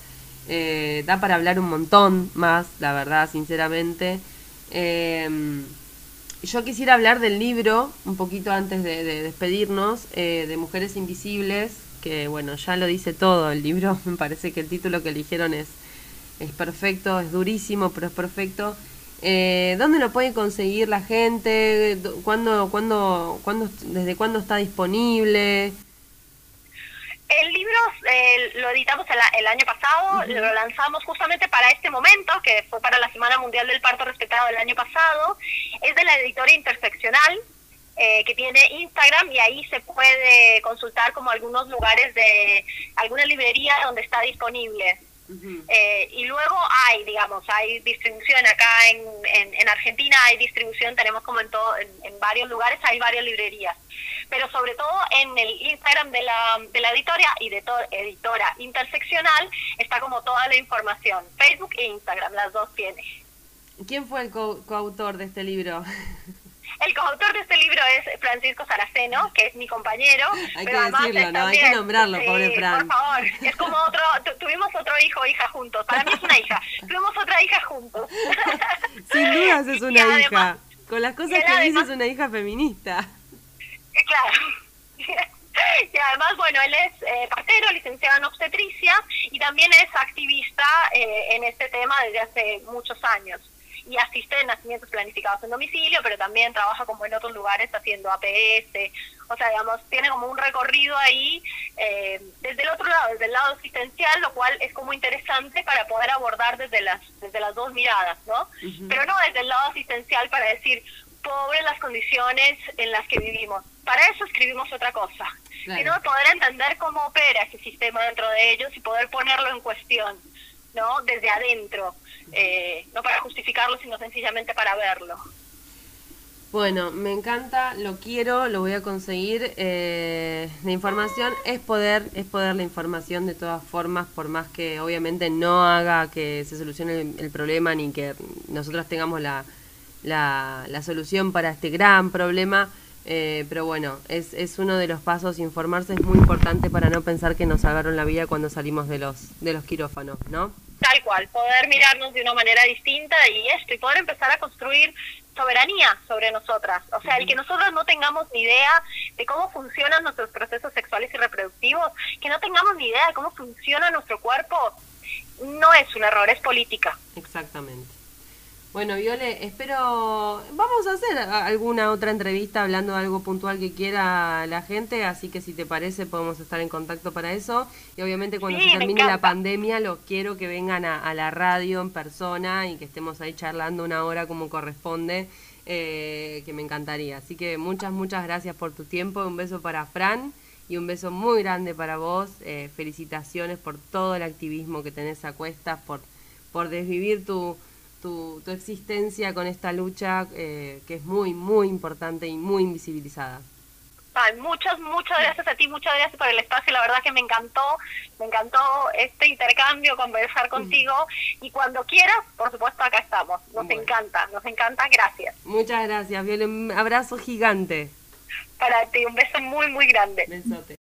Eh, da para hablar un montón más, la verdad, sinceramente. Eh, yo quisiera hablar del libro, un poquito antes de, de despedirnos, eh, de Mujeres Invisibles, que bueno, ya lo dice todo el libro. (laughs) Me parece que el título que eligieron es, es perfecto, es durísimo, pero es perfecto. Eh, ¿Dónde lo puede conseguir la gente? Do- ¿Cuándo, cuándo, cuándo, ¿Desde cuándo está disponible? El libro eh, lo editamos el, el año pasado, lo lanzamos justamente para este momento, que fue para la Semana Mundial del Parto Respetado del año pasado. Es de la editorial Interseccional, eh, que tiene Instagram y ahí se puede consultar como algunos lugares de alguna librería donde está disponible. Eh, y luego hay, digamos, hay distribución acá en, en, en Argentina, hay distribución, tenemos como en, todo, en, en varios lugares, hay varias librerías. Pero sobre todo en el Instagram de la, de la editora y de to- editora interseccional está como toda la información. Facebook e Instagram, las dos tiene. ¿Quién fue el co- coautor de este libro? (laughs) El coautor de este libro es Francisco Saraceno, que es mi compañero. Hay pero que además decirlo, ¿no? Hay que también- nombrarlo, sí, pobre Fran. Por favor, es como otro, tu- tuvimos otro hijo o hija juntos. Para mí es una hija. (laughs) Tuvimos otra hija juntos. (laughs) Sin dudas es una además- hija. Con las cosas que dice además- es una hija feminista. Claro. (laughs) Y además, bueno, él es eh, partero, licenciado en obstetricia y también es activista eh, en este tema desde hace muchos años. Y asiste en nacimientos planificados en domicilio, pero también trabaja como en otros lugares haciendo APS. O sea, digamos, tiene como un recorrido ahí eh, desde el otro lado, desde el lado asistencial, lo cual es como interesante para poder abordar desde las, desde las dos miradas, ¿no? Pero no desde el lado asistencial para decir, pobres las condiciones en las que vivimos. Para eso escribimos otra cosa, Claro. sino poder entender cómo opera ese sistema dentro de ellos y poder ponerlo en cuestión, ¿no? Desde adentro, eh, no para justificarlo, sino sencillamente para verlo. Bueno, me encanta, lo quiero, lo voy a conseguir. Eh, la información es poder, es poder la información de todas formas, por más que obviamente no haga que se solucione el, problema ni que nosotros tengamos la, la, la solución para este gran problema. eh, pero bueno, es, es uno de los pasos, informarse es muy importante para no pensar que nos salvaron la vida cuando salimos de los, de los quirófanos, ¿no? Tal cual, poder mirarnos de una manera distinta y esto, y poder empezar a construir soberanía sobre nosotras. O sea, el que nosotros no tengamos ni idea de cómo funcionan nuestros procesos sexuales y reproductivos, que no tengamos ni idea de cómo funciona nuestro cuerpo, no es un error, es política. Exactamente. Bueno, Viole, espero. Vamos a hacer alguna otra entrevista hablando de algo puntual que quiera la gente, así que si te parece, podemos estar en contacto para eso. Y obviamente, cuando Sí, se termine la pandemia, los quiero que vengan a, a la radio en persona y que estemos ahí charlando una hora como corresponde, eh, que me encantaría. Así que muchas, muchas gracias por tu tiempo. Un beso para Fran y un beso muy grande para vos. Eh, felicitaciones por todo el activismo que tenés a cuestas, por, por desvivir tu, tu, tu existencia con esta lucha eh, que es muy, muy importante y muy invisibilizada. Ay, muchas, muchas gracias a ti, muchas gracias por el espacio, la verdad que me encantó, me encantó este intercambio, conversar contigo y cuando quieras, por supuesto, acá estamos, nos Bueno. encanta, nos encanta, gracias. Muchas gracias, Viole. Un abrazo gigante. Para ti, un beso muy, muy grande. Besote.